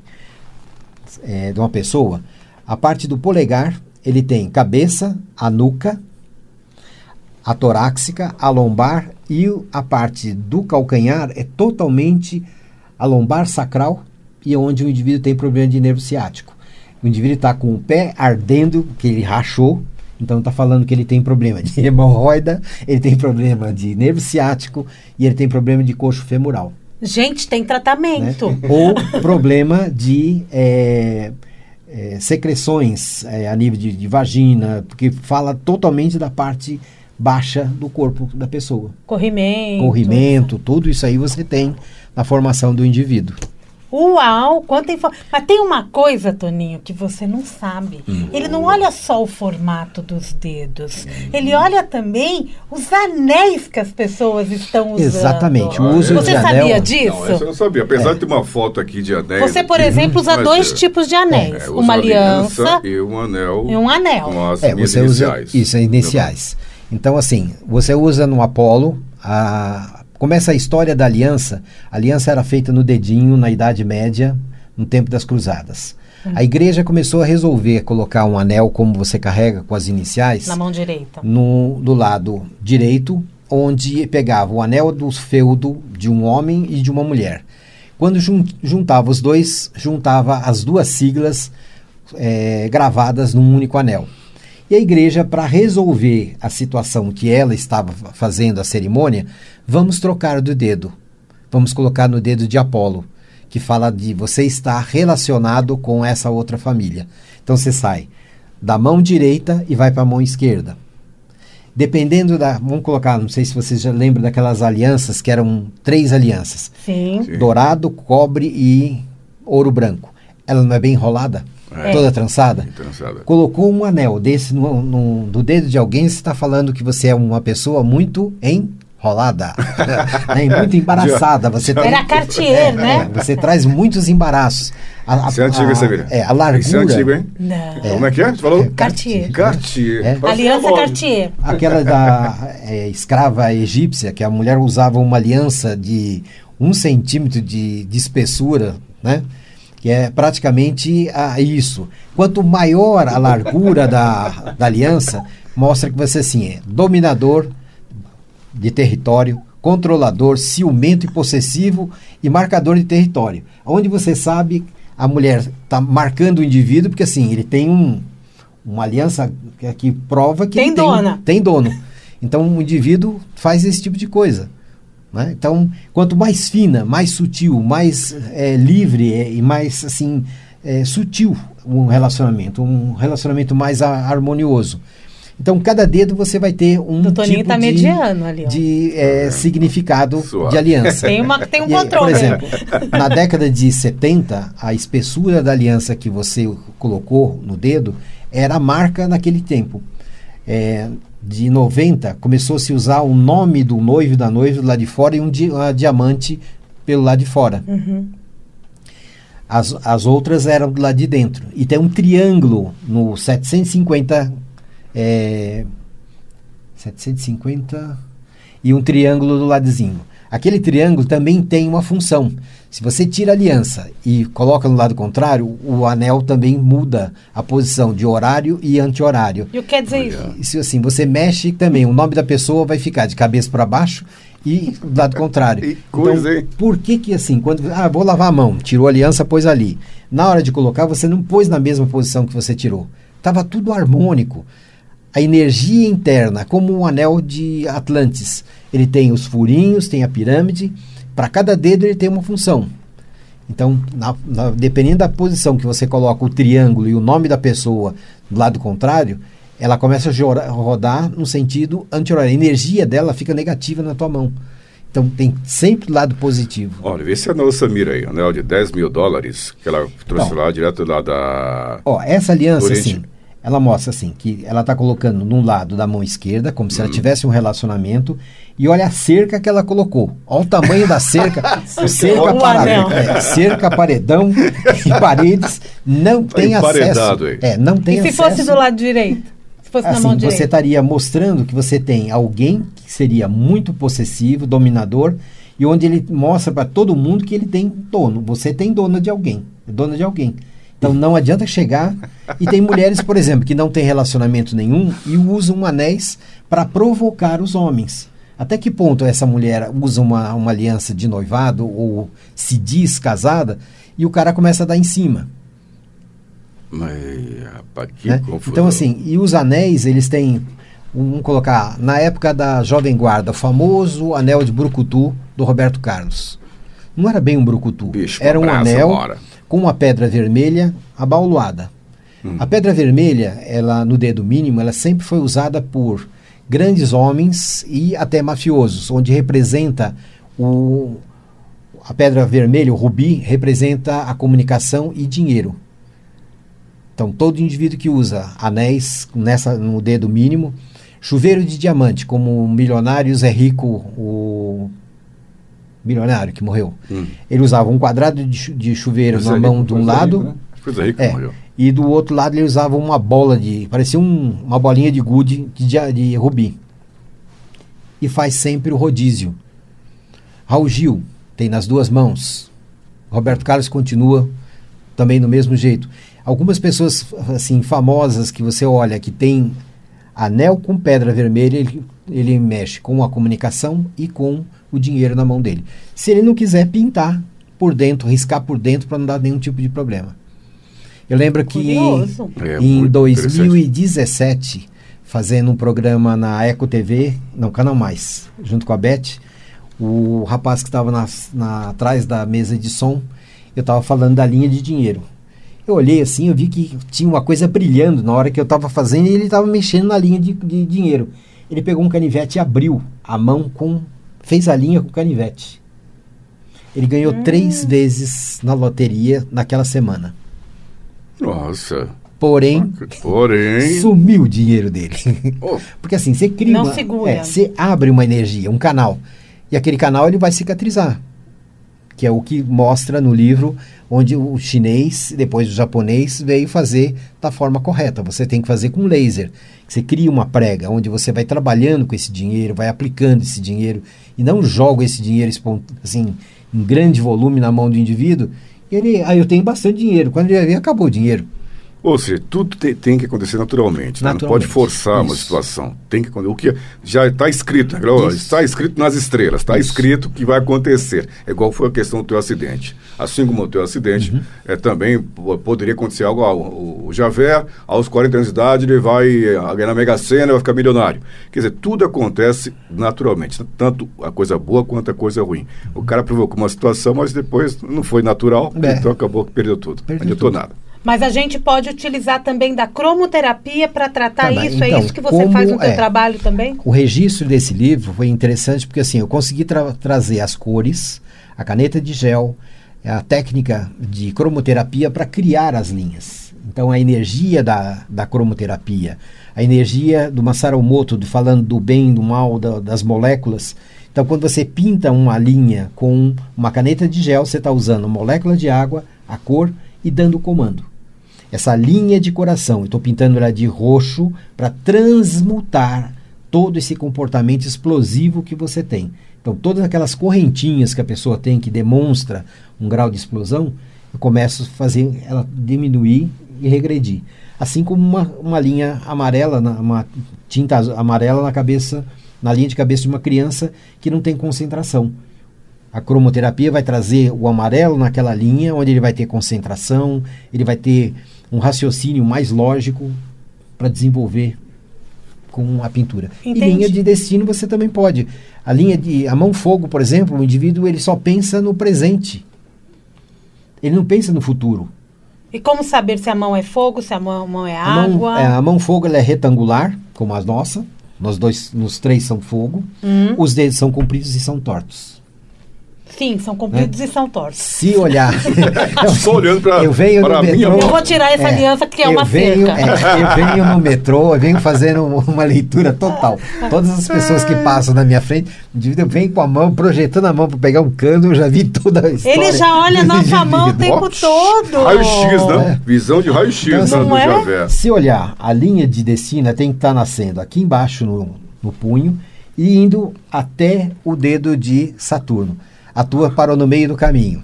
[SPEAKER 3] é, de uma pessoa, a parte do polegar, ele tem cabeça, a nuca, a torácica, a lombar e a parte do calcanhar é totalmente a lombar sacral e é onde o indivíduo tem problema de nervo ciático. O indivíduo está com o pé ardendo, que ele rachou, então está falando que ele tem problema de hemorroida, ele tem problema de nervo ciático e ele tem problema de coxo femoral.
[SPEAKER 2] Gente, tem tratamento.
[SPEAKER 3] Né? Ou problema de é, é, secreções é, a nível de, de vagina, porque fala totalmente da parte baixa do corpo da pessoa.
[SPEAKER 2] Corrimento.
[SPEAKER 3] Corrimento, tudo isso aí você tem na formação do indivíduo.
[SPEAKER 2] Uau, quanta informação. Mas tem uma coisa, Toninho, que você não sabe. Hum. Ele não olha só o formato dos dedos. Hum. Ele olha também os anéis que as pessoas estão usando.
[SPEAKER 3] Exatamente.
[SPEAKER 2] O uso você de sabia anel... disso? Não,
[SPEAKER 1] eu não sabia. Apesar é. de ter uma foto aqui de anéis.
[SPEAKER 2] Você, por exemplo, usa dois é. tipos de anéis. É, uma aliança, aliança,
[SPEAKER 1] e um anel.
[SPEAKER 2] E um anel.
[SPEAKER 1] Com as é, você iniciais.
[SPEAKER 3] Usa, isso, é iniciais. Então, assim, você usa no Apolo a Começa a história da aliança. A aliança era feita no dedinho na Idade Média, no tempo das Cruzadas. Hum. A igreja começou a resolver colocar um anel como você carrega com as iniciais.
[SPEAKER 2] Na mão direita.
[SPEAKER 3] No, do lado direito, onde pegava o anel do feudo de um homem e de uma mulher. Quando jun, juntava os dois, juntava as duas siglas é, gravadas num único anel. E a igreja, para resolver a situação que ela estava fazendo a cerimônia, vamos trocar do dedo. Vamos colocar no dedo de Apolo, que fala de você estar relacionado com essa outra família. Então você sai da mão direita e vai para a mão esquerda. Dependendo da. Vamos colocar, não sei se vocês já lembram daquelas alianças, que eram três alianças:
[SPEAKER 2] Sim.
[SPEAKER 3] dourado, cobre e ouro branco. Ela não é bem enrolada? É. Toda trançada. trançada. Colocou um anel desse no, no, no dedo de alguém, você está falando que você é uma pessoa muito enrolada, né? muito embaraçada. Você
[SPEAKER 2] Era tem, Cartier, é, né?
[SPEAKER 3] É, você traz muitos embaraços.
[SPEAKER 1] A, a, Isso é antigo, Samira.
[SPEAKER 3] É, a largura. Isso é
[SPEAKER 1] antigo, hein?
[SPEAKER 2] Não.
[SPEAKER 1] É. Como é que é? Você falou?
[SPEAKER 2] Cartier.
[SPEAKER 1] Cartier.
[SPEAKER 2] É. Aliança Cartier.
[SPEAKER 3] Aquela da é, escrava egípcia, que a mulher usava uma aliança de um centímetro de, de espessura, né? que é praticamente a, isso. Quanto maior a largura da, da aliança, mostra que você assim, é dominador de território, controlador, ciumento e possessivo e marcador de território. Onde você sabe a mulher está marcando o indivíduo, porque assim, ele tem um, uma aliança que, que prova que
[SPEAKER 2] tem dona.
[SPEAKER 3] Tem, tem dono. Então o indivíduo faz esse tipo de coisa. Né? Então, quanto mais fina, mais sutil, mais é, livre é, e mais assim é, sutil um relacionamento, um relacionamento mais a, harmonioso. Então, cada dedo você vai ter um
[SPEAKER 2] tipo
[SPEAKER 3] tá
[SPEAKER 2] de, mediano ali,
[SPEAKER 3] de é, significado Suave. de aliança.
[SPEAKER 2] Tem, uma, tem um e, controle.
[SPEAKER 3] Por exemplo, na década de 70, a espessura da aliança que você colocou no dedo era a marca naquele tempo. É, de 90, começou a se usar o nome do noivo e da noiva do lado de fora e um di diamante pelo lado de fora.
[SPEAKER 2] Uhum.
[SPEAKER 3] As, as outras eram do lado de dentro. E tem um triângulo no 750. É, 750 e um triângulo do ladozinho. Aquele triângulo também tem uma função. Se você tira a aliança e coloca no lado contrário, o anel também muda a posição de horário e anti-horário.
[SPEAKER 2] E o que quer dizer isso?
[SPEAKER 3] Isso assim, você mexe também, o nome da pessoa vai ficar de cabeça para baixo e do lado contrário.
[SPEAKER 1] E coisa,
[SPEAKER 3] então, hein? Por que que assim, quando ah, vou lavar a mão, tirou a aliança, pôs ali. Na hora de colocar, você não pôs na mesma posição que você tirou. Tava tudo harmônico. A energia interna, como um anel de Atlantis, ele tem os furinhos, tem a pirâmide, para cada dedo ele tem uma função. Então, na, na, dependendo da posição que você coloca o triângulo e o nome da pessoa do lado contrário, ela começa a rodar no sentido anti-horário. A energia dela fica negativa na tua mão. Então tem sempre lado positivo.
[SPEAKER 1] Olha, vê se a nossa mira aí, anel de 10 mil dólares, que ela trouxe
[SPEAKER 3] Bom.
[SPEAKER 1] lá direto lá da.
[SPEAKER 3] Ó, essa aliança, assim, ela mostra assim, que ela está colocando num lado da mão esquerda, como se
[SPEAKER 1] Hum.
[SPEAKER 3] ela tivesse um relacionamento, e olha a cerca que ela colocou. Olha o tamanho da cerca. cerca,
[SPEAKER 2] O
[SPEAKER 3] para-
[SPEAKER 2] anel.
[SPEAKER 3] é, cerca, paredão e paredes. Não tem acesso.
[SPEAKER 1] aí.
[SPEAKER 3] É, não tem
[SPEAKER 2] E se
[SPEAKER 3] acesso.
[SPEAKER 2] fosse do lado direito? Se fosse na
[SPEAKER 3] Assim,
[SPEAKER 2] mão
[SPEAKER 3] você
[SPEAKER 2] direita?
[SPEAKER 3] estaria mostrando que você tem alguém que seria muito possessivo, dominador, e onde ele mostra para todo mundo que ele tem dono. Você tem dona de alguém, é dona de alguém. Então não adianta chegar. E tem mulheres, por exemplo, que não têm relacionamento nenhum e usam anéis para provocar os homens. Até que ponto essa mulher usa uma, uma aliança de noivado ou se diz casada e o cara começa a dar em cima?
[SPEAKER 1] Mas, rapaz, que
[SPEAKER 3] né?
[SPEAKER 1] confusão.
[SPEAKER 3] Então, assim, e os anéis, eles têm, vamos colocar, na época da Jovem Guarda, o famoso anel de Brucutu do Roberto Carlos. Não era bem um Brucutu,
[SPEAKER 1] Bicho,
[SPEAKER 3] era um anel
[SPEAKER 1] bora.
[SPEAKER 3] com uma pedra vermelha abaulada.
[SPEAKER 1] Hum.
[SPEAKER 3] A pedra vermelha, ela no dedo mínimo, ela sempre foi usada por grandes homens e até mafiosos, onde representa o a pedra vermelha, o rubi, representa a comunicação e dinheiro. Então, todo indivíduo que usa anéis nessa, no dedo mínimo, chuveiro de diamante, como o milionário Zé Rico, o milionário que morreu,
[SPEAKER 1] Hum.
[SPEAKER 3] ele usava um quadrado de, de chuveiro na
[SPEAKER 1] Rico,
[SPEAKER 3] mão de um lado
[SPEAKER 1] Rico, né? Zé Rico que
[SPEAKER 3] é,
[SPEAKER 1] morreu.
[SPEAKER 3] e do outro lado ele usava uma bola de. parecia um- uma bolinha de gude de, de rubi. E faz sempre o rodízio. Raul Gil tem nas duas mãos. Roberto Carlos continua também do mesmo jeito. Algumas pessoas assim famosas que você olha que tem anel com pedra vermelha, ele, ele mexe com a comunicação e com o dinheiro na mão dele. Se ele não quiser pintar por dentro, riscar por dentro para não dar nenhum tipo de problema. Eu lembro que
[SPEAKER 2] Curioso.
[SPEAKER 1] É,
[SPEAKER 3] em
[SPEAKER 1] muito
[SPEAKER 3] 2017, fazendo um programa na Eco TV, não, Canal Mais, junto com a Beth, o rapaz que estava na, na- atrás da mesa de som, eu estava falando da linha de dinheiro. Eu olhei assim, eu vi que tinha uma coisa brilhando na hora que eu estava fazendo e ele estava mexendo na linha de, de dinheiro. Ele pegou um canivete e abriu a mão com. Fez a linha com o canivete. Ele ganhou três vezes na loteria naquela semana.
[SPEAKER 1] Nossa.
[SPEAKER 3] Porém,
[SPEAKER 1] Porém.
[SPEAKER 3] sumiu o dinheiro dele.
[SPEAKER 1] Oh,
[SPEAKER 3] Porque assim, você cria
[SPEAKER 2] Não
[SPEAKER 3] uma,
[SPEAKER 2] segura.
[SPEAKER 3] é, você abre uma energia, um canal. E aquele canal ele vai cicatrizar. Que é o que mostra no livro onde o chinês, depois o japonês, veio fazer da forma correta. Você tem que fazer com laser. Você cria uma prega onde você vai trabalhando com esse dinheiro, vai aplicando esse dinheiro e não joga esse dinheiro assim, em grande volume na mão do indivíduo. Ele, ah, eu tenho bastante dinheiro. Quando ele acabou o dinheiro.
[SPEAKER 1] Ou seja, tudo te- tem que acontecer naturalmente. né? Não pode
[SPEAKER 3] Naturalmente.
[SPEAKER 1] forçar uma
[SPEAKER 3] Isso.
[SPEAKER 1] situação. Tem que. O que já está escrito, né? Está escrito nas estrelas, está escrito que vai acontecer. É igual foi a questão do teu acidente. Assim como o teu acidente,
[SPEAKER 3] Uhum.
[SPEAKER 1] é, também po- poderia acontecer algo. O, o Javé, aos 40 anos de idade, ele vai eh, ganhar na Mega Sena, vai ficar milionário. Quer dizer, tudo acontece naturalmente, tanto a coisa boa quanto a coisa ruim. O cara provocou uma situação, mas depois não foi natural,
[SPEAKER 3] É.
[SPEAKER 1] então acabou que perdeu tudo.
[SPEAKER 3] Perdeu
[SPEAKER 1] não adiantou
[SPEAKER 3] tudo.
[SPEAKER 1] nada.
[SPEAKER 2] Mas a gente pode utilizar também da cromoterapia para tratar
[SPEAKER 3] Também.
[SPEAKER 2] isso. é
[SPEAKER 3] Então,
[SPEAKER 2] isso que você faz no teu
[SPEAKER 3] é?
[SPEAKER 2] trabalho também?
[SPEAKER 3] O registro desse livro foi interessante porque assim, eu consegui tra- trazer as cores, a caneta de gel, a técnica de cromoterapia para criar as linhas. Então a energia da, da cromoterapia, a energia do Masaru Emoto, do, falando do bem, do mal, da- das moléculas. Então quando você pinta uma linha com uma caneta de gel, você está usando molécula de água, a cor e dando o comando essa linha de coração. Estou pintando ela de roxo para transmutar todo esse comportamento explosivo que você tem. Então, todas aquelas correntinhas que a pessoa tem que demonstra um grau de explosão, eu começo a fazer ela diminuir e regredir. Assim como uma, uma linha amarela, uma tinta amarela na cabeça, na linha de cabeça de uma criança que não tem concentração. A cromoterapia vai trazer o amarelo naquela linha, onde ele vai ter concentração, ele vai ter um raciocínio mais lógico para desenvolver com a pintura.
[SPEAKER 2] Entendi.
[SPEAKER 3] E linha de destino você também pode. A linha de a mão fogo, por exemplo, o indivíduo ele só pensa no presente. Ele não pensa no futuro.
[SPEAKER 2] E como saber se a mão é fogo, se a mão, mão é
[SPEAKER 3] A mão,
[SPEAKER 2] água?
[SPEAKER 3] é, a mão fogo ela é retangular, como a nossa, Nos dois, nos três são fogo.
[SPEAKER 2] Hum.
[SPEAKER 3] Os dedos são compridos e são tortos.
[SPEAKER 2] Sim, são compridos e são tortos.
[SPEAKER 3] Se olhar,
[SPEAKER 1] Só olhando pra,
[SPEAKER 3] eu venho
[SPEAKER 1] pra
[SPEAKER 3] no
[SPEAKER 1] minha
[SPEAKER 3] metrô.
[SPEAKER 2] Eu vou tirar essa
[SPEAKER 3] É,
[SPEAKER 2] aliança que é uma
[SPEAKER 3] venho,
[SPEAKER 2] cerca.
[SPEAKER 3] é, eu venho no metrô, eu venho fazendo uma leitura total. Todas as pessoas que passam na minha frente, eu venho com a mão, projetando a mão para pegar um cano, eu já vi toda a história.
[SPEAKER 2] Ele já olha a nossa mão o tempo
[SPEAKER 1] Ó,
[SPEAKER 2] todo.
[SPEAKER 1] Raio-X, né?
[SPEAKER 3] É.
[SPEAKER 1] Visão de raio-X
[SPEAKER 3] Então,
[SPEAKER 1] né,
[SPEAKER 3] assim,
[SPEAKER 1] do
[SPEAKER 2] não é?
[SPEAKER 1] Javé.
[SPEAKER 3] Se olhar, a linha de descina tem que estar nascendo aqui embaixo no, no punho e indo até o dedo de Saturno. A tua parou no meio do caminho.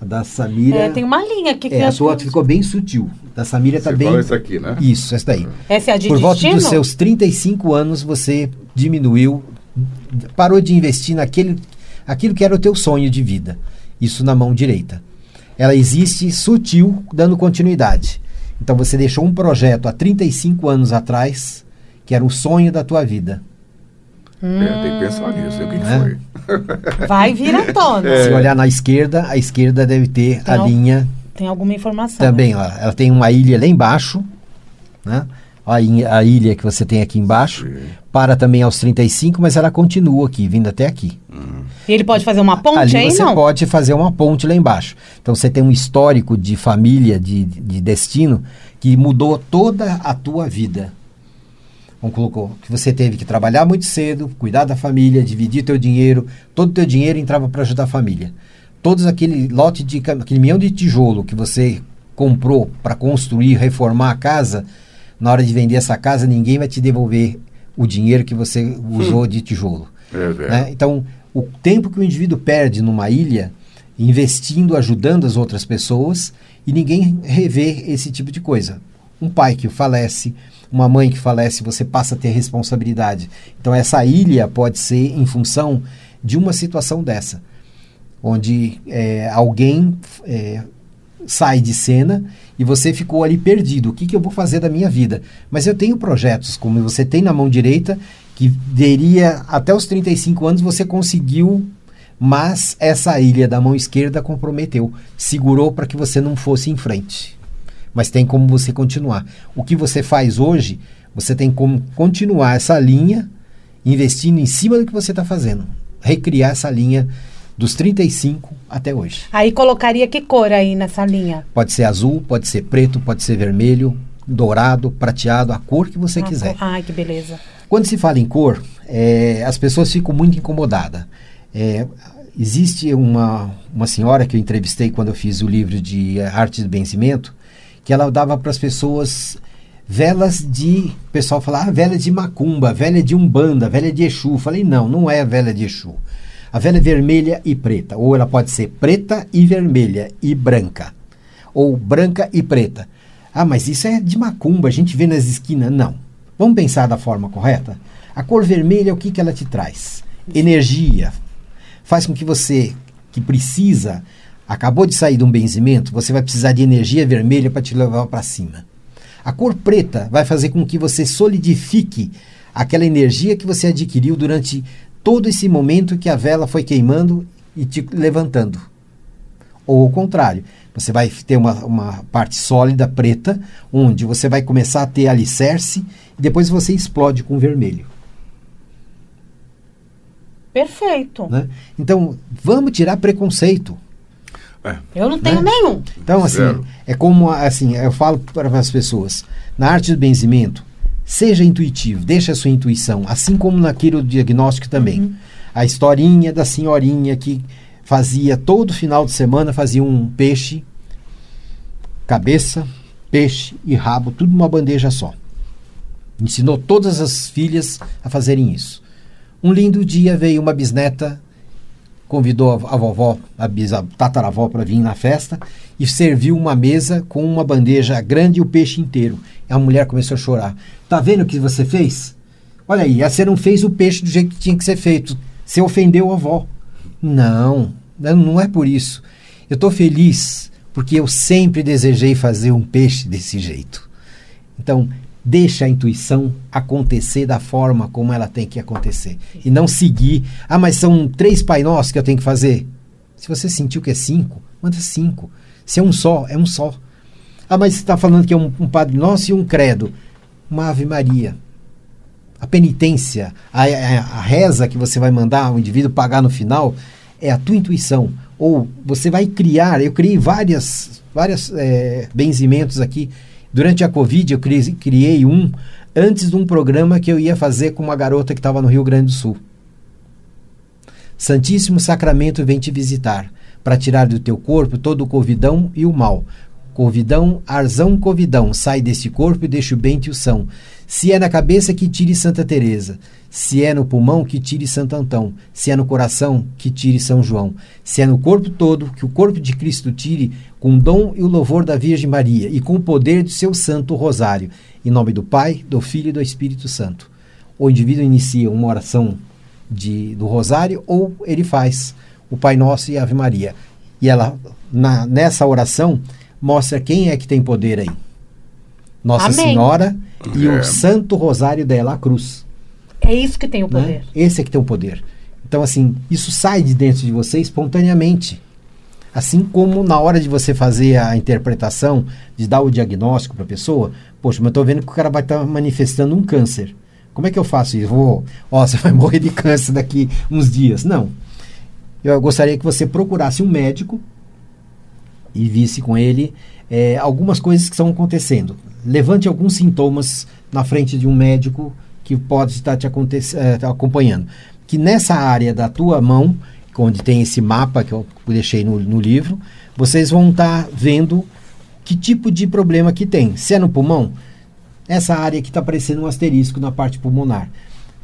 [SPEAKER 3] A da Samira.
[SPEAKER 2] É, tem uma linha aqui que
[SPEAKER 3] é, a tua
[SPEAKER 2] que-
[SPEAKER 3] ficou bem sutil. Da Samira tá
[SPEAKER 1] Você
[SPEAKER 3] bem.
[SPEAKER 1] isso aqui, né?
[SPEAKER 3] Isso, essa daí.
[SPEAKER 2] Essa é a de
[SPEAKER 3] Por volta
[SPEAKER 2] destino?
[SPEAKER 3] dos seus 35 anos, você diminuiu, parou de investir naquele, aquilo que era o teu sonho de vida. Isso na mão direita. Ela existe sutil, dando continuidade. Então você deixou um projeto há 35 anos atrás, que era o sonho da tua vida.
[SPEAKER 1] É, tem que pensar nisso. O que, que
[SPEAKER 3] Né?
[SPEAKER 1] foi?
[SPEAKER 2] Vai vir à tona.
[SPEAKER 1] É.
[SPEAKER 3] Se olhar na esquerda, a esquerda deve ter a
[SPEAKER 2] Então,
[SPEAKER 3] linha
[SPEAKER 2] Tem alguma informação.
[SPEAKER 3] também. Ó, ela tem uma ilha lá embaixo, né? A, in- a ilha que você tem aqui embaixo.
[SPEAKER 1] Sim.
[SPEAKER 3] Para também aos 35, mas ela continua aqui, vindo até aqui.
[SPEAKER 2] E ele pode fazer uma ponte
[SPEAKER 3] Ali
[SPEAKER 2] aí,
[SPEAKER 3] você
[SPEAKER 2] não?
[SPEAKER 3] pode fazer uma ponte lá embaixo. Então você tem um histórico de família, de, de destino, que mudou toda a tua vida. Vamos colocou que você teve que trabalhar muito cedo, cuidar da família, dividir teu dinheiro, todo o teu dinheiro entrava para ajudar a família. Todos aquele lote de aquele milhão de tijolo que você comprou para construir, reformar a casa, na hora de vender essa casa, ninguém vai te devolver o dinheiro que você usou de tijolo.
[SPEAKER 1] É.
[SPEAKER 3] Né? Então, o tempo que o indivíduo perde numa ilha, investindo, ajudando as outras pessoas, e ninguém revê esse tipo de coisa. Um pai que falece, uma mãe que falece, você passa a ter responsabilidade. Então, essa ilha pode ser em função de uma situação dessa, onde é, alguém é, sai de cena e você ficou ali perdido. O que, que eu vou fazer da minha vida? Mas eu tenho projetos, como você tem na mão direita, que deria até os 35 anos você conseguiu, mas essa ilha da mão esquerda comprometeu, segurou para que você não fosse em frente. Mas tem como você continuar. O que você faz hoje, você tem como continuar essa linha, investindo em cima do que você está fazendo. Recriar essa linha dos 35 até hoje.
[SPEAKER 2] Aí colocaria que cor aí nessa linha?
[SPEAKER 3] Pode ser azul, pode ser preto, pode ser vermelho, dourado, prateado, a cor que você
[SPEAKER 2] Ah,
[SPEAKER 3] quiser.
[SPEAKER 2] cor- Ai, que beleza.
[SPEAKER 3] Quando se fala em cor, é, as pessoas ficam muito incomodadas. É, existe uma, uma senhora que eu entrevistei quando eu fiz o livro de Arte do Benzimento, que ela dava para as pessoas velas de. O pessoal fala, ah, vela de macumba, vela de umbanda, vela de Exu. Eu falei, não, não é vela de Exu. A vela é vermelha e preta. Ou ela pode ser preta e vermelha e branca. Ou branca e preta. Ah, mas isso é de macumba, a gente vê nas esquinas. Não. Vamos pensar da forma correta? A cor vermelha, o que, que ela te traz? Energia. Faz com que você, que precisa, acabou de sair de um benzimento, você vai precisar de energia vermelha para te levar para cima. A cor preta vai fazer com que você solidifique aquela energia que você adquiriu durante todo esse momento que a vela foi queimando e te levantando. Ou ao contrário, você vai ter uma, uma parte sólida preta, onde você vai começar a ter alicerce e depois você explode com vermelho.
[SPEAKER 2] Perfeito.
[SPEAKER 3] Né? Então, vamos tirar preconceito.
[SPEAKER 1] É.
[SPEAKER 2] Eu não tenho
[SPEAKER 3] Né?
[SPEAKER 2] nenhum.
[SPEAKER 3] Então, assim,
[SPEAKER 1] Zero.
[SPEAKER 3] é como assim, eu falo para as pessoas, na arte do benzimento, seja intuitivo, deixa a sua intuição, assim como naquele diagnóstico também. A historinha da senhorinha que fazia todo final de semana fazia um peixe, cabeça, peixe e rabo, tudo numa bandeja só. Ensinou todas as filhas a fazerem isso. Um lindo dia veio uma bisneta convidou a, vovó, a, bis, a tataravó para vir na festa e serviu uma mesa com uma bandeja grande e o peixe inteiro. A mulher começou a chorar. Tá vendo o que você fez? Olha aí, você não fez o peixe do jeito que tinha que ser feito. Você ofendeu a avó. Não, não é por isso. Eu estou feliz porque eu sempre desejei fazer um peixe desse jeito. Então, deixa a intuição acontecer da forma como ela tem que acontecer. E não seguir, ah, mas são três Pai Nossos que eu tenho que fazer. Se você sentiu que é cinco, manda cinco. Se é um só, é um só. Ah, mas você está falando que é um, um Padre Nosso e um credo. Uma Ave Maria. a penitência, a, a, a reza que você vai mandar o indivíduo pagar no final, é a tua intuição. Ou você vai criar, eu criei várias, várias é, benzimentos aqui. Durante a Covid, eu criei, um antes de um programa que eu ia fazer com uma garota que estava no Rio Grande do Sul. Santíssimo Sacramento vem te visitar, para tirar do teu corpo todo o covidão e o mal. Covidão, arzão, covidão, sai deste corpo e deixa o bem e o são. Se é na cabeça, que tire Santa Teresa. Se é no pulmão, que tire Santo Antão. Se é no coração, que tire São João. Se é no corpo todo, que o corpo de Cristo tire, com o dom e o louvor da Virgem Maria e com o poder do seu Santo Rosário. Em nome do Pai, do Filho e do Espírito Santo. O indivíduo inicia uma oração de, do Rosário ou ele faz o Pai Nosso e Ave Maria. E ela, na, nessa oração, mostra quem é que tem poder aí. Nossa
[SPEAKER 2] Amém.
[SPEAKER 3] Senhora e
[SPEAKER 1] É.
[SPEAKER 3] o Santo Rosário dela, a cruz.
[SPEAKER 2] É isso que tem o
[SPEAKER 3] né?
[SPEAKER 2] poder.
[SPEAKER 3] Esse é que tem o poder. Então, assim, isso sai de dentro de você espontaneamente. Assim como na hora de você fazer a interpretação, de dar o diagnóstico para a pessoa, poxa, mas eu estou vendo que o cara vai estar manifestando um câncer. Como é que eu faço isso? Vou, ó, você vai morrer de câncer daqui uns dias. Não. Eu gostaria que você procurasse um médico e visse com ele eh, algumas coisas que estão acontecendo. Levante alguns sintomas na frente de um médico que pode estar te aconte- eh, acompanhando. Que nessa área da tua mão, onde tem esse mapa que eu deixei no, no livro, vocês vão estar vendo que tipo de problema que tem. Se é no pulmão, essa área que está parecendo um asterisco na parte pulmonar.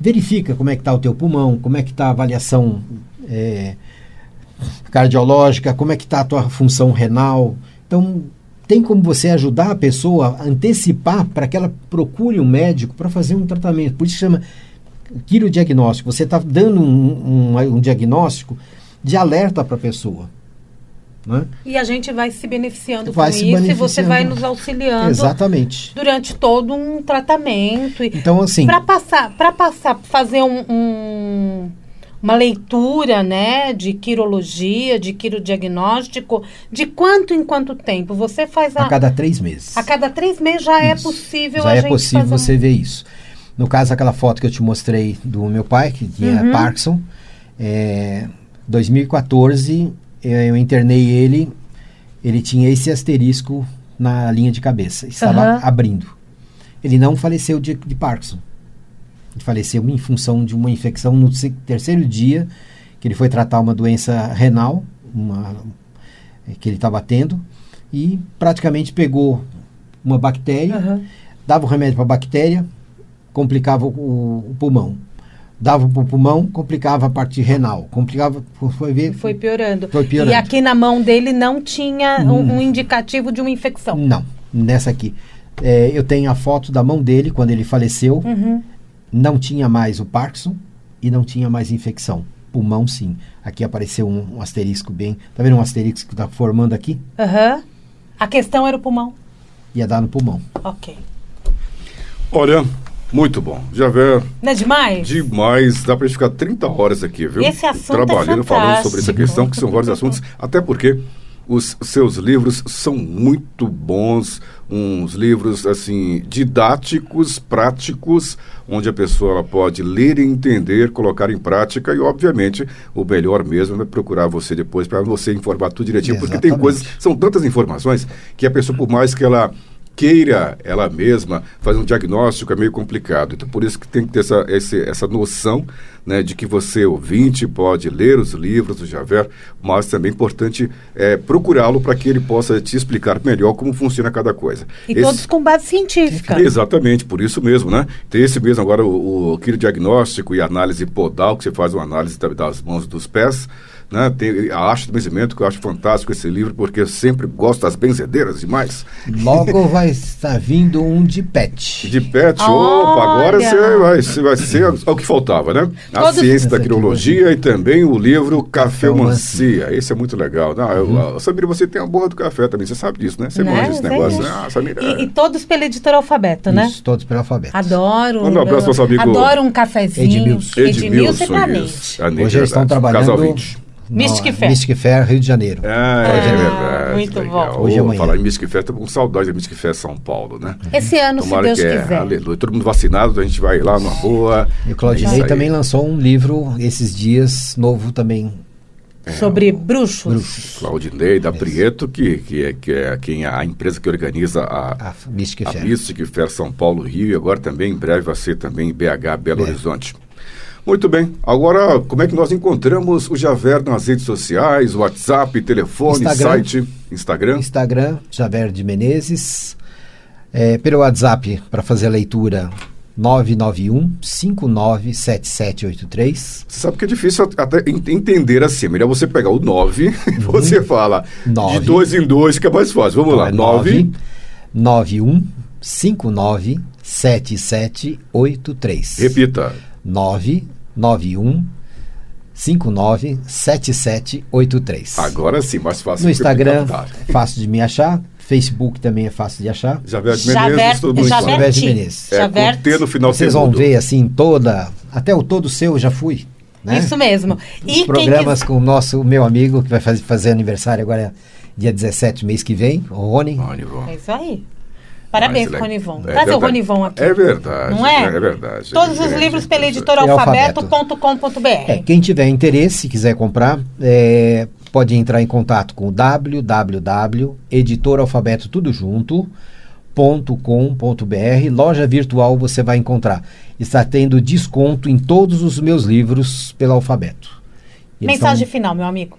[SPEAKER 3] Verifica como é que está o teu pulmão, como é que está a avaliação eh, cardiológica, como é que está a tua função renal. Então, tem como você ajudar a pessoa a antecipar para que ela procure um médico para fazer um tratamento. Por isso chama quirodiagnóstico. Você está dando um, um- um diagnóstico de alerta para a pessoa. Né?
[SPEAKER 2] E a gente vai se beneficiando
[SPEAKER 3] Vai
[SPEAKER 2] com
[SPEAKER 3] se
[SPEAKER 2] isso e você
[SPEAKER 3] beneficiando.
[SPEAKER 2] vai nos auxiliando
[SPEAKER 3] Exatamente.
[SPEAKER 2] durante todo um tratamento.
[SPEAKER 3] Então, assim,
[SPEAKER 2] para passar, para passar, fazer um, um- uma leitura, né, de quirologia, de quirodiagnóstico, de quanto em quanto tempo você faz a,
[SPEAKER 3] a cada três meses.
[SPEAKER 2] a cada três meses já é
[SPEAKER 3] Isso.
[SPEAKER 2] possível
[SPEAKER 3] Já é possível
[SPEAKER 2] fazer
[SPEAKER 3] você ver isso. No caso, aquela foto que eu te mostrei do meu pai, que tinha
[SPEAKER 2] Uhum.
[SPEAKER 3] Parkinson, é, 2014, eh, eu internei ele, ele tinha esse asterisco na linha de cabeça, estava
[SPEAKER 2] Aham.
[SPEAKER 3] abrindo. Ele não faleceu de, de Parkinson. Ele faleceu em função de uma infecção no terceiro dia, que ele foi tratar uma doença renal, uma, eh, que ele estava tendo, e praticamente pegou uma bactéria,
[SPEAKER 2] Aham.
[SPEAKER 3] dava o remédio para a bactéria, complicava o, o pulmão. Dava para o pulmão, complicava a parte renal. Complicava, foi ver.
[SPEAKER 2] Foi piorando.
[SPEAKER 3] Foi piorando.
[SPEAKER 2] E aqui na mão dele não tinha um,
[SPEAKER 3] Hum.
[SPEAKER 2] um indicativo de uma infecção.
[SPEAKER 3] Não, nessa aqui. É, eu tenho a foto da mão dele quando ele faleceu.
[SPEAKER 2] Uhum.
[SPEAKER 3] Não tinha mais o Parkinson e não tinha mais infecção. Pulmão, sim. Aqui apareceu um, um asterisco bem. Tá vendo um asterisco que está formando aqui?
[SPEAKER 2] Aham. A questão era o pulmão.
[SPEAKER 3] Ia dar no pulmão.
[SPEAKER 2] Ok.
[SPEAKER 1] Olha, muito bom. Já vê
[SPEAKER 2] Não é demais?
[SPEAKER 1] demais. Dá pra gente ficar 30 horas aqui, viu?
[SPEAKER 2] Esse assunto é
[SPEAKER 1] Trabalhando, falando sobre essa questão, que são vários assuntos. Até porque os seus livros são muito bons. Uns livros, assim, didáticos, práticos, onde a pessoa pode ler e entender, colocar em prática. E, obviamente, o melhor mesmo é procurar você depois para você informar tudo direitinho. Porque tem
[SPEAKER 3] Exatamente.
[SPEAKER 1] coisas, são tantas informações que a pessoa, por mais que ela queira ela mesma fazer um diagnóstico é meio complicado. Então, por isso que tem que ter essa, esse- essa noção né, de que você, ouvinte, pode ler os livros do Javer, mas também é importante é, procurá-lo para que ele possa te explicar melhor como funciona cada coisa.
[SPEAKER 2] E
[SPEAKER 1] Esse-
[SPEAKER 2] todos com base científica.
[SPEAKER 1] Exatamente, por isso mesmo, né? Tem esse mesmo agora, o, o quirodiagnóstico e análise podal, que você faz uma análise da- das mãos e dos pés. Né? Tem a arte do benzimento, que eu acho fantástico esse livro, porque eu sempre gosto das benzedeiras demais.
[SPEAKER 3] Logo vai estar vindo um de pet.
[SPEAKER 1] De pet,
[SPEAKER 2] Olha!
[SPEAKER 1] opa, agora você vai, você vai ser o que faltava, né? A
[SPEAKER 2] Todos-
[SPEAKER 1] ciência da quirologia e também o livro Cafeumancia. Esse é muito legal. Não, eu,
[SPEAKER 3] Uhum.
[SPEAKER 1] Samira, você tem a borra do café também, você sabe disso, né? Você
[SPEAKER 2] Né?
[SPEAKER 1] manja esse
[SPEAKER 2] Sei
[SPEAKER 1] negócio, né? Ah, Samira.
[SPEAKER 2] E, e todos pelo editor alfabeto, né?
[SPEAKER 3] Isso, todos pelo alfabeto.
[SPEAKER 2] Adoro.
[SPEAKER 1] Manda um abraço pro nosso amigo
[SPEAKER 2] Adoro um cafezinho.
[SPEAKER 3] Edmilson.
[SPEAKER 2] Edmilson e.
[SPEAKER 1] A Nete,
[SPEAKER 3] Hoje eles estão
[SPEAKER 1] verdade.
[SPEAKER 3] trabalhando
[SPEAKER 1] Casal 20.
[SPEAKER 2] Mystic Fair.
[SPEAKER 3] Mystic Fair, Rio de Janeiro.
[SPEAKER 1] Ah, é
[SPEAKER 2] Ah,
[SPEAKER 1] verdade.
[SPEAKER 2] Muito
[SPEAKER 1] legal.
[SPEAKER 2] bom.
[SPEAKER 3] Hoje amanhã.
[SPEAKER 1] Falar em Mystic Fest, tô com saudade da Mystic Fest São Paulo, né?
[SPEAKER 2] Esse ano,
[SPEAKER 1] Tomara
[SPEAKER 2] se Deus
[SPEAKER 1] que é,
[SPEAKER 2] quiser.
[SPEAKER 1] aleluia. Todo mundo vacinado, a gente vai lá numa boa.
[SPEAKER 3] E o
[SPEAKER 1] É
[SPEAKER 3] Claudinei
[SPEAKER 1] aí.
[SPEAKER 3] também lançou um livro esses dias, novo também.
[SPEAKER 2] Sobre bruxos.
[SPEAKER 3] Bruxos.
[SPEAKER 1] Claudinei da Prieto, que, que, é, que é quem é a empresa que organiza a,
[SPEAKER 3] A Mystic
[SPEAKER 1] a
[SPEAKER 3] Fair.
[SPEAKER 1] Mystic Fair São Paulo Rio e agora também em breve vai ser também em BH, Belo
[SPEAKER 3] É.
[SPEAKER 1] Horizonte. Muito bem. Agora, como é que nós encontramos o Javer nas redes sociais, WhatsApp, telefone,
[SPEAKER 3] Instagram.
[SPEAKER 1] site, Instagram?
[SPEAKER 3] Instagram, Javer de Menezes. É, pelo WhatsApp, para fazer a leitura, 991 597783.
[SPEAKER 1] Você sabe que é difícil até en- entender assim. Melhor você pegar o 9 e você fala
[SPEAKER 3] Uhum. Nove.
[SPEAKER 1] de dois em dois, que é mais fácil. Vamos lá. 9.
[SPEAKER 3] 91 59 7783.
[SPEAKER 1] Repita.
[SPEAKER 3] 991 59 7783.
[SPEAKER 1] Agora sim, mais fácil.
[SPEAKER 3] No Instagram, fácil de me achar. Facebook também é fácil de achar.
[SPEAKER 1] Javer de
[SPEAKER 2] Javer-
[SPEAKER 1] Menezes, todo mundo
[SPEAKER 2] Javer-
[SPEAKER 1] fala.
[SPEAKER 3] Javer de
[SPEAKER 2] Ti.
[SPEAKER 3] Menezes.
[SPEAKER 1] É,
[SPEAKER 2] Javer-
[SPEAKER 1] com T no final
[SPEAKER 3] Vocês vão ver assim toda. Até o todo seu eu já fui. Né?
[SPEAKER 2] Isso mesmo.
[SPEAKER 3] Os
[SPEAKER 2] E quem
[SPEAKER 3] programas
[SPEAKER 2] quiser-
[SPEAKER 3] com o nosso o meu amigo, que vai fazer, fazer aniversário agora dia 17, mês que vem, o Rony.
[SPEAKER 1] Ivon.
[SPEAKER 2] É isso aí. Parabéns,
[SPEAKER 1] Mas,
[SPEAKER 2] Ronivon.
[SPEAKER 1] é
[SPEAKER 2] Traz o
[SPEAKER 1] verdade.
[SPEAKER 2] Ronivon aqui.
[SPEAKER 1] É verdade.
[SPEAKER 2] Não é?
[SPEAKER 1] É verdade.
[SPEAKER 2] Todos os
[SPEAKER 1] Gente,
[SPEAKER 2] livros pela
[SPEAKER 1] é
[SPEAKER 2] editora
[SPEAKER 3] alfabeto.
[SPEAKER 2] alfabeto.com.br.
[SPEAKER 3] É, quem tiver interesse, quiser comprar, é, pode entrar em contato com www.editoralfabeto tudo junto .com.br, loja virtual você vai encontrar. Está tendo desconto em todos os meus livros pelo alfabeto. Eles
[SPEAKER 2] Mensagem
[SPEAKER 3] são-
[SPEAKER 2] final, meu amigo.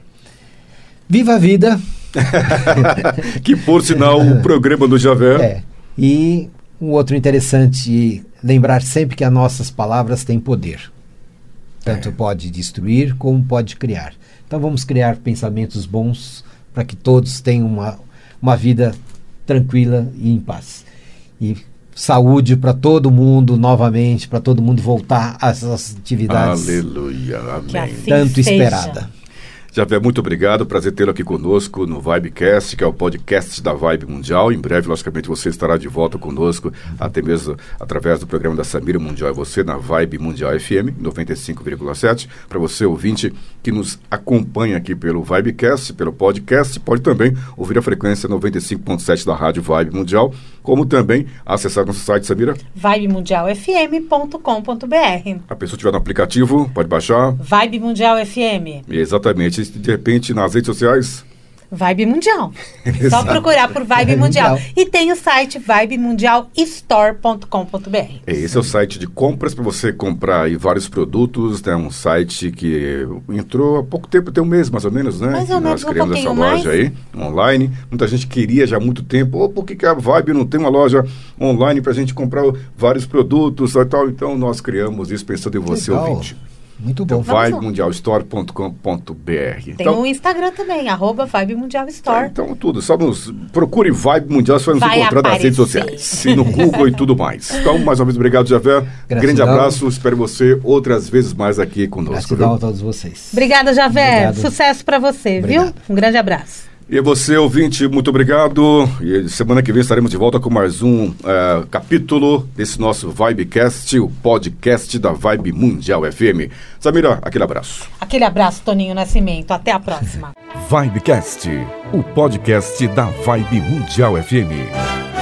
[SPEAKER 3] Viva a vida!
[SPEAKER 1] Que por sinal o programa do Javer.
[SPEAKER 3] E um outro interessante, lembrar sempre que as nossas palavras têm poder. Tanto
[SPEAKER 1] É.
[SPEAKER 3] pode destruir como pode criar. Então vamos criar pensamentos bons para que todos tenham uma, uma vida tranquila e em paz. E saúde para todo mundo novamente, para todo mundo voltar às atividades
[SPEAKER 1] Aleluia.
[SPEAKER 2] Que
[SPEAKER 1] Amém.
[SPEAKER 2] assim
[SPEAKER 3] tanto
[SPEAKER 2] seja.
[SPEAKER 3] esperada.
[SPEAKER 1] Javé, muito obrigado. Prazer tê-lo aqui conosco no Vibecast, que é o podcast da Vibe Mundial. Em breve, logicamente, você estará de volta conosco, até mesmo através do programa da Samira Mundial e você na Vibe Mundial FM 95,7. Para você, ouvinte, que nos acompanha aqui pelo Vibecast, pelo podcast, pode também ouvir a frequência 95,7 da Rádio Vibe Mundial, como também acessar nosso site, Samira.
[SPEAKER 2] vibemundialfm.com.br
[SPEAKER 1] A pessoa estiver no aplicativo, pode baixar.
[SPEAKER 2] Vibe Mundial FM.
[SPEAKER 1] Exatamente. De repente, nas redes sociais,
[SPEAKER 2] Vibe Mundial. Só procurar por Vibe
[SPEAKER 3] Vibe
[SPEAKER 2] Mundial.
[SPEAKER 3] Mundial.
[SPEAKER 2] E tem o site vibemundialstore.com.br.
[SPEAKER 1] Esse é o site de compras para você comprar aí vários produtos. É um site que entrou há pouco tempo, tem um mês mais ou menos, né?
[SPEAKER 2] Mais ou menos,
[SPEAKER 1] nós
[SPEAKER 2] um
[SPEAKER 1] criamos essa loja
[SPEAKER 2] mais.
[SPEAKER 1] aí, online. Muita gente queria já há muito tempo. Oh, por que, que a Vibe não tem uma loja online para a gente comprar vários produtos e tal? Então nós criamos isso pensando em você,
[SPEAKER 3] Legal.
[SPEAKER 1] ouvinte.
[SPEAKER 3] Muito
[SPEAKER 1] Então,
[SPEAKER 3] bom.
[SPEAKER 2] Lá.
[SPEAKER 1] vibemundialstore.com.br.
[SPEAKER 2] Tem
[SPEAKER 1] Então,
[SPEAKER 2] o Instagram também, arroba Vibe Mundial Store.
[SPEAKER 1] então, tudo. Só nos procure Vibe Mundial, você vai nos
[SPEAKER 2] Vai
[SPEAKER 1] encontrar nas redes sociais. E no Google e tudo mais. Então, mais uma vez, obrigado, Javé.
[SPEAKER 3] Gratidão.
[SPEAKER 1] Grande abraço. Espero você outras vezes mais aqui conosco.
[SPEAKER 3] Gratidão a
[SPEAKER 1] Viu?
[SPEAKER 3] todos vocês.
[SPEAKER 2] Obrigada, Javé.
[SPEAKER 3] Obrigado.
[SPEAKER 2] Sucesso pra você, viu?
[SPEAKER 3] Obrigado.
[SPEAKER 2] Um grande abraço.
[SPEAKER 1] E você, ouvinte, muito obrigado. E semana que vem estaremos de volta com mais um eh, capítulo desse nosso Vibecast, o podcast da Vibe Mundial FM. Samira, aquele abraço.
[SPEAKER 2] Aquele abraço, Toninho Nascimento. Até a próxima.
[SPEAKER 4] Vibecast, o podcast da Vibe Mundial FM.